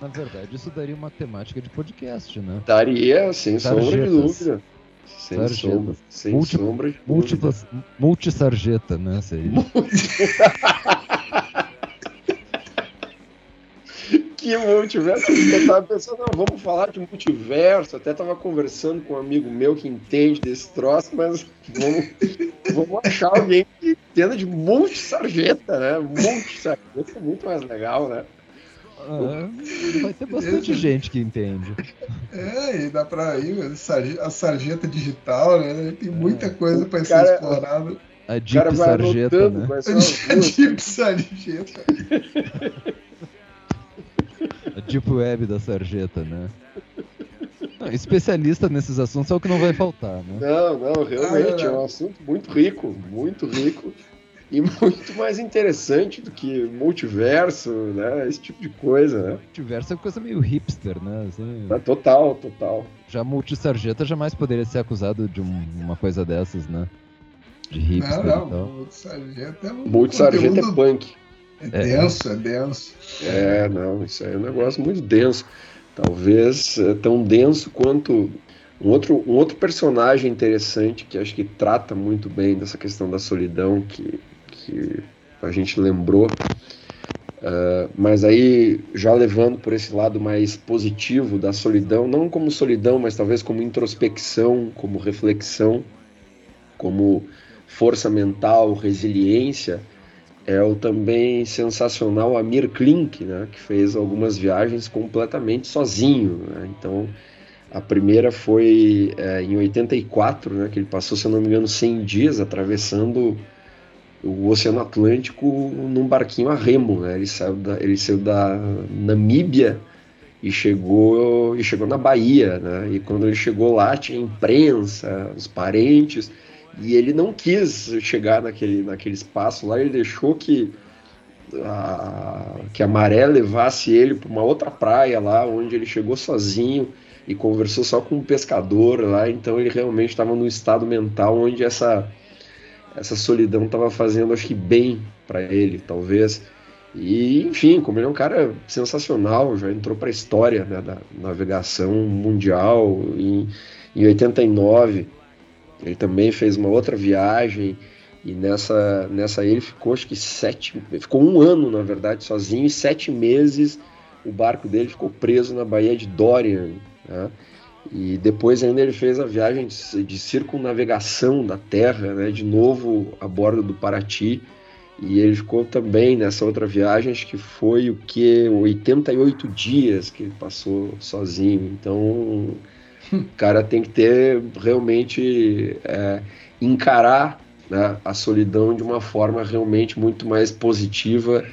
Na verdade, isso daria uma temática de podcast, né? Daria, sem Sarjetas. sombra de dúvida. Sem sarjeta. sombra, sem multi, sombra de múltiplas, Multisarjeta, né? Seria. que multiverso. Eu tava pensando, não, vamos falar de multiverso. Até tava conversando com um amigo meu que entende desse troço, mas vamos, vamos achar alguém que entenda de multisarjeta, né? Multisarjeta é muito mais legal, né? Ah, vai ter bastante gente que entende. É, e dá pra ir, a sarjeta digital, né? Tem muita é. coisa para ser explorada. A Deep Sarjeta, né? A Deep Sarjeta. A Deep Web da Sarjeta, né? Não, especialista nesses assuntos é o que não vai faltar, né? Não, não, realmente ah, é um assunto muito rico, muito rico e muito mais interessante do que multiverso, né? Esse tipo de coisa, né? Multiverso é coisa meio hipster, né? Assim, é, total, total. Já multisarjeta jamais poderia ser acusado de um, uma coisa dessas, né? De hipster não, não, multisarjeta é um Multisarjeta é punk. É, denso, é denso. É, não, isso aí é um negócio muito denso. Talvez é tão denso quanto um outro, um outro personagem interessante que acho que trata muito bem dessa questão da solidão que, que a gente lembrou. Uh, mas aí, já levando por esse lado mais positivo da solidão, não como solidão, mas talvez como introspecção, como reflexão, como força mental, resiliência, é o também sensacional Amir Klink, né, que fez algumas viagens completamente sozinho. Né? Então, a primeira foi é, em 84, né, que ele passou, se não me engano, 100 dias atravessando o Oceano Atlântico num barquinho a remo. Né? Ele, saiu da, ele saiu da Namíbia e chegou, e chegou na Bahia. Né? E quando ele chegou lá, tinha imprensa, os parentes e ele não quis chegar naquele, naquele espaço lá, ele deixou que a, que a maré levasse ele para uma outra praia lá, onde ele chegou sozinho e conversou só com um pescador lá. Então ele realmente estava num estado mental onde essa, essa solidão estava fazendo, acho que, bem para ele, talvez. E, enfim, como ele é um cara sensacional, já entrou para a história né, da navegação mundial em, em 89 ele também fez uma outra viagem e nessa, nessa ele ficou acho que sete, ficou um ano na verdade sozinho e sete meses o barco dele ficou preso na Baía de Dorian. Né? E depois ainda ele fez a viagem de, de circunnavegação da Terra, né? de novo a bordo do Paraty. E ele ficou também nessa outra viagem, acho que foi o que 88 dias que ele passou sozinho. Então o cara tem que ter realmente é, encarar né, a solidão de uma forma realmente muito mais positiva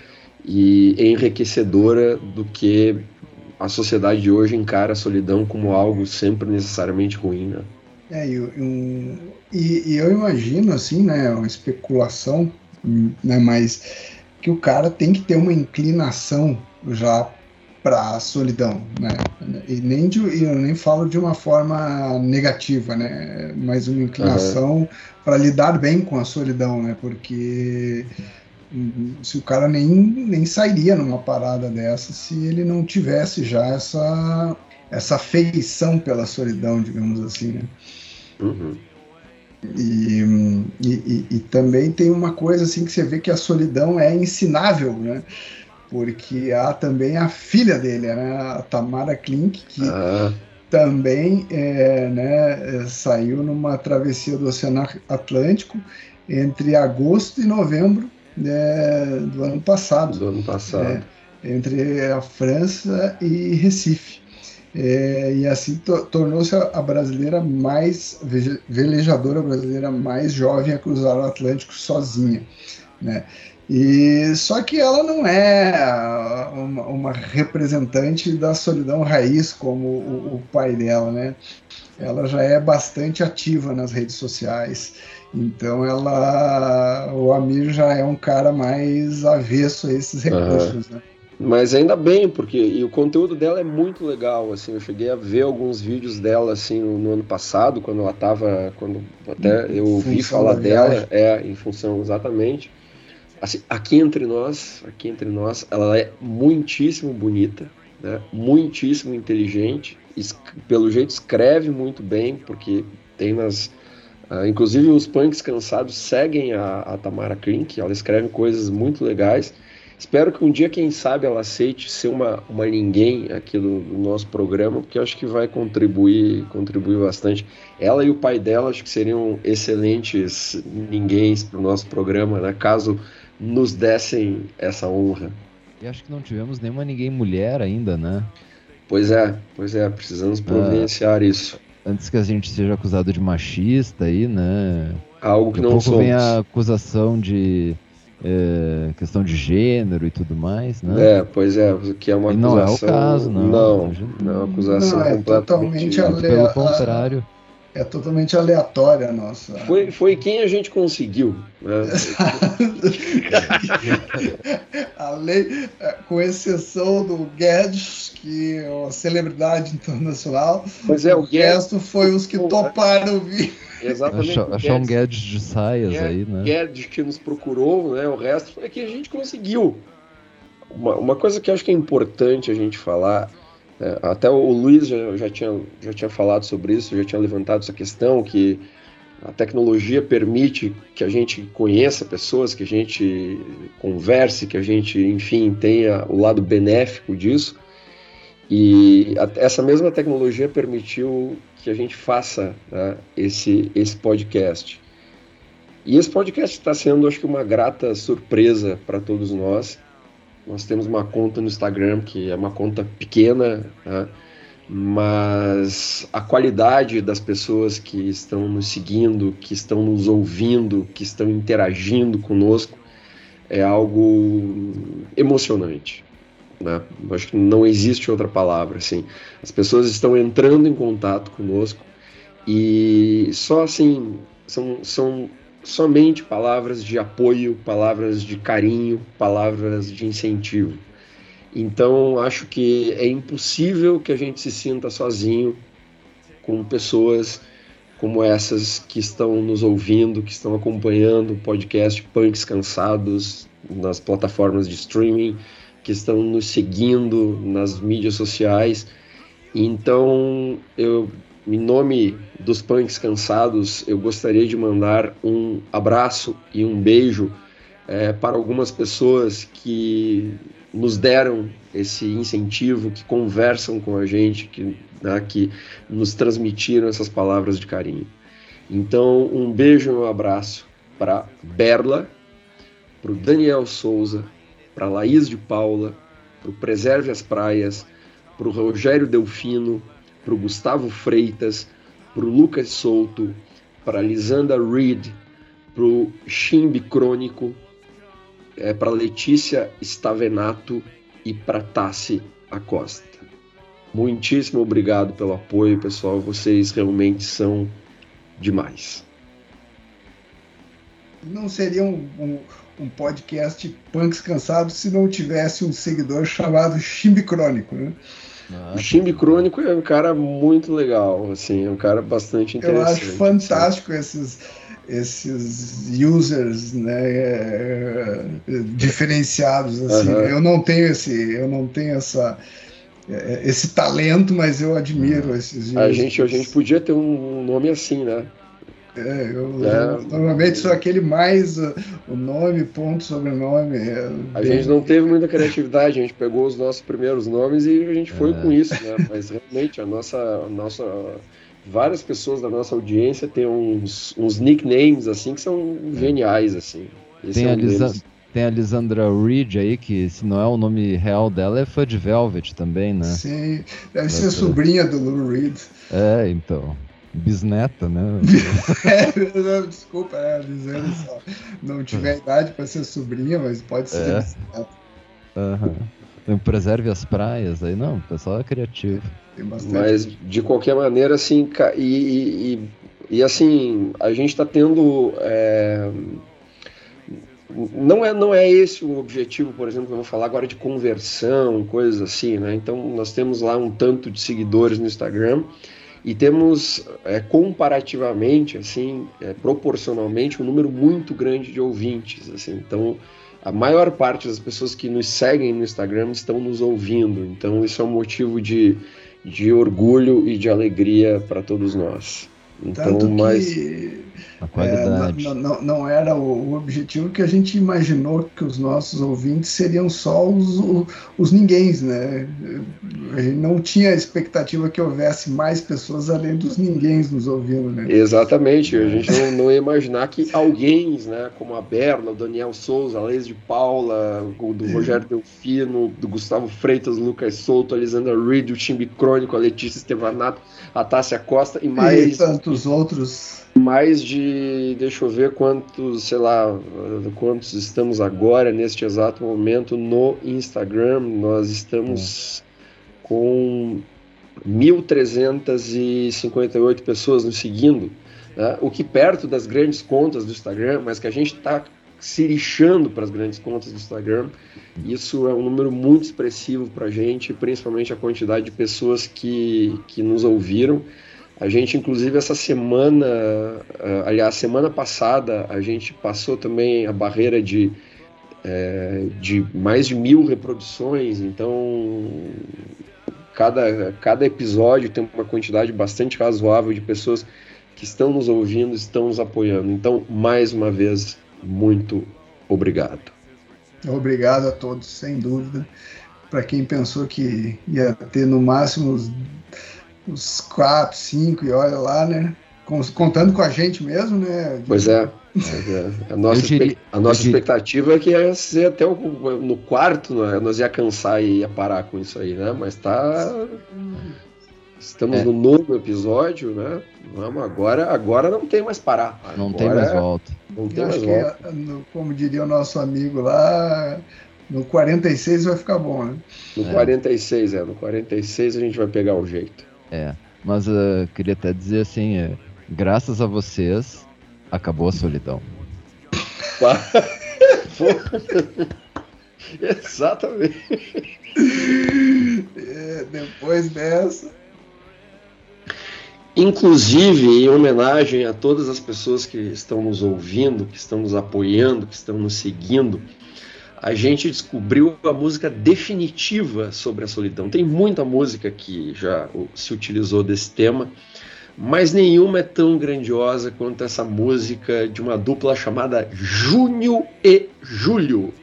e enriquecedora do que a sociedade de hoje encara a solidão como algo sempre necessariamente ruim, né? É, eu, eu, e, e, eu imagino, assim, né, uma especulação, né, mas que o cara tem que ter uma inclinação já para a solidão, né? E nem de, eu nem falo de uma forma negativa, né? Mas uma inclinação uhum. para lidar bem com a solidão, né? Porque se o cara nem, nem sairia numa parada dessa se ele não tivesse já essa essa feição pela solidão, digamos assim, né? Uhum. E, e, e, e, também tem uma coisa assim que você vê que a solidão é ensinável, né? Porque há também a filha dele, né, a Tamara Klink, que ah. também é, né, saiu numa travessia do Oceano Atlântico entre agosto e novembro né, do ano passado. Do ano passado. É, entre a França e Recife. É, e assim to tornou-se a brasileira mais velejadora brasileira mais jovem a cruzar o Atlântico sozinha, né? E só que ela não é uma, uma representante da solidão raiz como o, o, pai dela, né? Ela já é bastante ativa nas redes sociais. Então ela, o Amir já é um cara mais avesso a esses recursos, uhum. né? Mas ainda bem, porque e o conteúdo dela é muito legal, assim, eu cheguei a ver alguns vídeos dela assim no, no ano passado, quando ela tava, quando até eu ouvi falar dela, é em função exatamente. Assim, aqui entre nós, aqui entre nós, ela é muitíssimo bonita, né? Muitíssimo inteligente, pelo jeito escreve muito bem, porque tem nas Uh, inclusive os punks cansados seguem a, a Tamara Klink, ela escreve coisas muito legais. Espero que um dia, quem sabe, ela aceite ser uma, uma ninguém aqui do, do nosso programa, porque acho que vai contribuir, contribuir bastante. Ela e o pai dela acho que seriam excelentes ninguéms para o nosso programa, né? Caso nos dessem essa honra. E acho que não tivemos nenhuma ninguém mulher ainda, né? Pois é, pois é, precisamos providenciar isso. Antes que a gente seja acusado de machista aí, né? Algo que Daqui não pouco vem a acusação de é, questão de gênero e tudo mais, né? É, pois é, que é uma e acusação. Não é o caso, não. Não, não é uma acusação não, é completamente. Totalmente Pelo contrário. É totalmente aleatória a nossa. Foi, foi quem a gente conseguiu. Né? a lei, com exceção do Guedes, que é uma celebridade internacional, pois é, o, o Guedes, resto foi os que toparam vir. Exatamente. Achar, achar um Guedes de saias Guedes, aí, né? Guedes que nos procurou, né? O resto foi que a gente conseguiu. Uma, uma coisa que eu acho que é importante a gente falar, é, até o Luiz já, já, tinha, já tinha falado sobre isso, já tinha levantado essa questão, que a tecnologia permite que a gente conheça pessoas, que a gente converse, que a gente, enfim, tenha o lado benéfico disso. E a, essa mesma tecnologia permitiu que a gente faça né, esse, esse podcast. E esse podcast está sendo, acho que, uma grata surpresa para todos nós. Nós temos uma conta no Instagram que é uma conta pequena, né, mas a qualidade das pessoas que estão nos seguindo, que estão nos ouvindo, que estão interagindo conosco é algo emocionante. Né? Acho que não existe outra palavra assim. As pessoas estão entrando em contato conosco e só assim são, são somente palavras de apoio, palavras de carinho, palavras de incentivo. Então acho que é impossível que a gente se sinta sozinho com pessoas como essas que estão nos ouvindo, que estão acompanhando o podcast Punks Cansados nas plataformas de streaming que estão nos seguindo nas mídias sociais. Então, eu, em nome dos punks cansados, eu gostaria de mandar um abraço e um beijo é, para algumas pessoas que nos deram esse incentivo, que conversam com a gente, que, né, que nos transmitiram essas palavras de carinho. Então, um beijo e um abraço para Berla, para o Daniel Souza, para Laís de Paula, para o Preserve as Praias, para o Rogério Delfino, para o Gustavo Freitas, para o Lucas Souto, para Lisanda Reed, para o Chimbi Crônico, é, para Letícia Stavenato e para Tassi Acosta. Muitíssimo obrigado pelo apoio, pessoal. Vocês realmente são demais. Não seria um, um um podcast Punks Cansados se não tivesse um seguidor chamado Chimbi Crônico, né? Ah, o Chimbi Crônico é um cara muito legal, assim, é um cara bastante interessante. Eu acho fantástico esses, esses users, né, diferenciados, assim. Uhum. Eu não tenho esse, eu não tenho essa é, esse talento, mas eu admiro uhum. esses users. A gente, a gente podia ter um nome assim, né? É, eu, é. normalmente sou aquele mais uh, o nome, ponto, sobrenome. É, a bem... gente não teve muita criatividade, a gente pegou os nossos primeiros nomes e a gente foi é. com isso, né? Mas realmente a nossa, a nossa. Várias pessoas da nossa audiência têm uns, uns nicknames assim que são geniais, assim. Esse tem, é um a Lisa, tem a Lisandra Reed aí, que se não é o nome real dela, é fã de Velvet também, né? Sim, deve ser sobrinha do Lou Reed. É, então bisneta, né? é, desculpa, é, dizendo só. Não tiver idade para ser sobrinha, mas pode ser é. bisneta. Uhum. Preserve as praias, aí não, o pessoal é criativo. Mas de qualquer maneira, assim, e, e, e assim, a gente está tendo. É, não é, não é esse o objetivo, por exemplo, que eu vou falar agora de conversão, coisas assim, né? Então nós temos lá um tanto de seguidores no Instagram e temos é, comparativamente, assim, é, proporcionalmente, um número muito grande de ouvintes, assim. Então a maior parte das pessoas que nos seguem no Instagram estão nos ouvindo. Então isso é um motivo de, de orgulho e de alegria para todos nós. Então, Tanto mas... que a qualidade. É, não, não, não, era o, o, objetivo que a gente imaginou que os nossos ouvintes seriam só os, os, ninguéms, né? A gente não tinha a expectativa que houvesse mais pessoas além dos ninguéms nos ouvindo, né? Exatamente, a gente não, não ia imaginar que alguém, né, como a Berla, o Daniel Souza, a Leis de Paula, o do Rogério Delfino, do Gustavo Freitas, Lucas Souto, a Lisandra Reed, o Timbi Crônico, a Letícia Estevanato, a Tássia Costa e mais... E tantos outros mais de, deixa eu ver quantos, sei lá, quantos estamos agora neste exato momento no Instagram. Nós estamos com 1.358 pessoas nos seguindo, né? o que perto das grandes contas do Instagram, mas que a gente está se lixando para as grandes contas do Instagram. Isso é um número muito expressivo para a gente, principalmente a quantidade de pessoas que, que nos ouviram. A gente, inclusive, essa semana, uh, aliás, semana passada, a gente passou também a barreira de, é, de mais de mil reproduções, então cada, cada episódio tem uma quantidade bastante razoável de pessoas que estão nos ouvindo, estão nos apoiando. Então, mais uma vez, muito obrigado. Obrigado a todos, sem dúvida. Para quem pensou que ia ter no máximo uns quatro, cinco, e olha lá, né? Contando com a gente mesmo, né? Pois é. A nossa, diria, a nossa expectativa é que ia ser até o, no quarto, né? nós ia cansar e ia parar com isso aí, né? Mas tá. Estamos é. no novo episódio, né? Vamos agora, agora não tem mais parar. Não agora, tem mais volta. Não tem mais volta. Que, como diria o nosso amigo lá, no 46 vai ficar bom, né? No é. 46, é. No 46 a gente vai pegar o jeito. É, mas uh, queria até dizer assim, uh, graças a vocês, acabou a solidão. Exatamente. É, depois dessa. Inclusive, em homenagem a todas as pessoas que estão nos ouvindo, que estão nos apoiando, que estão nos seguindo, a gente descobriu a música definitiva sobre a solidão. Tem muita música que já se utilizou desse tema, mas nenhuma é tão grandiosa quanto essa música de uma dupla chamada Júnior e Júlio.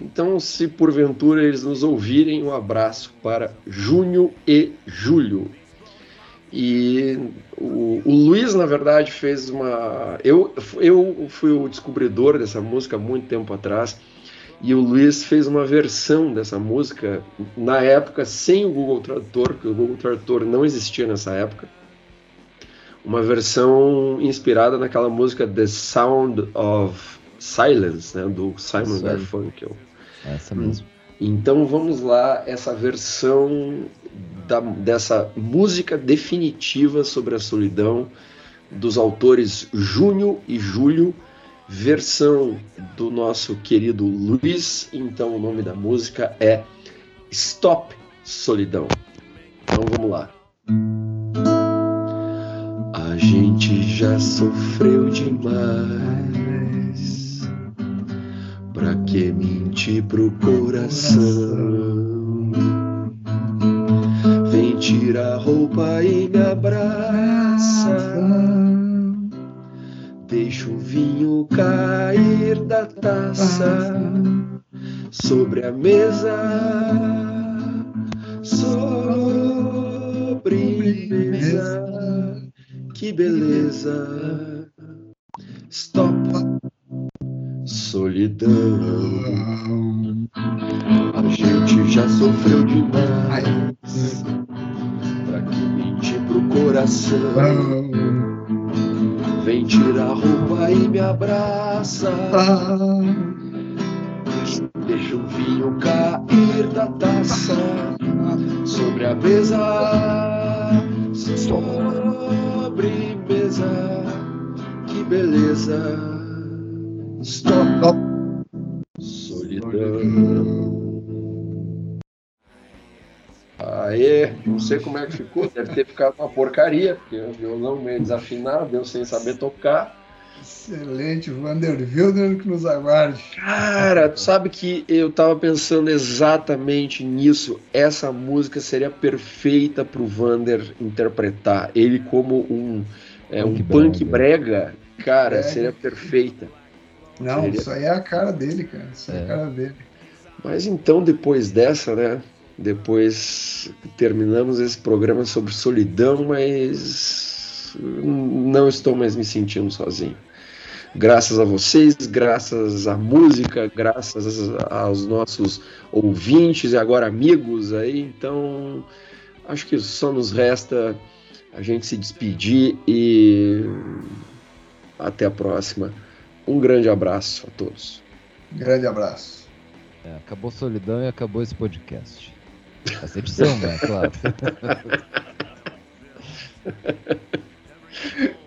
Então, se porventura eles nos ouvirem, um abraço para Júnior e Júlio. E o, o, Luiz, na verdade, fez uma. Eu, eu fui o descobridor dessa música há muito tempo atrás e o Luiz fez uma versão dessa música, na época sem o Google Tradutor, porque o Google Tradutor não existia nessa época. Uma versão inspirada naquela música The Sound of Silence, né, do Simon Garfunkel. Essa mesmo. Então vamos lá, essa versão da, dessa música definitiva sobre a solidão dos autores Júnior e Júlio versão do nosso querido Luiz. Então o nome da música é Stop Solidão. Então vamos lá. A gente já sofreu demais. Pra que mentir pro coração? Vem tirar roupa e me abraça cair da taça sobre a mesa, sobremesa. Que beleza! Stop, solidão. A gente já sofreu demais. Pra que mentir pro coração? Vem tirar roupa e me abraça. Deixa o vinho cair da taça sobre a mesa. Sobre mesa, que beleza. Stop. Aê, não sei como é que ficou, deve ter ficado uma porcaria, porque o violão meio desafinado, eu sem saber tocar. Excelente, Vander Wilder que nos aguarde. Cara, tu sabe que eu tava pensando exatamente nisso. Essa música seria perfeita pro Vander interpretar. Ele como um, é, um punk brega, cara, seria perfeita. Não, seria... isso aí é a cara dele, cara. Isso é. é a cara dele. Mas então, depois dessa, né? Depois terminamos esse programa sobre solidão, mas não estou mais me sentindo sozinho graças a vocês, graças à música, graças aos nossos ouvintes e agora amigos aí. Então, acho que só nos resta a gente se despedir e até a próxima. Um grande abraço a todos. Grande abraço. É, acabou a solidão e acabou esse podcast. Essa edição, né? Claro.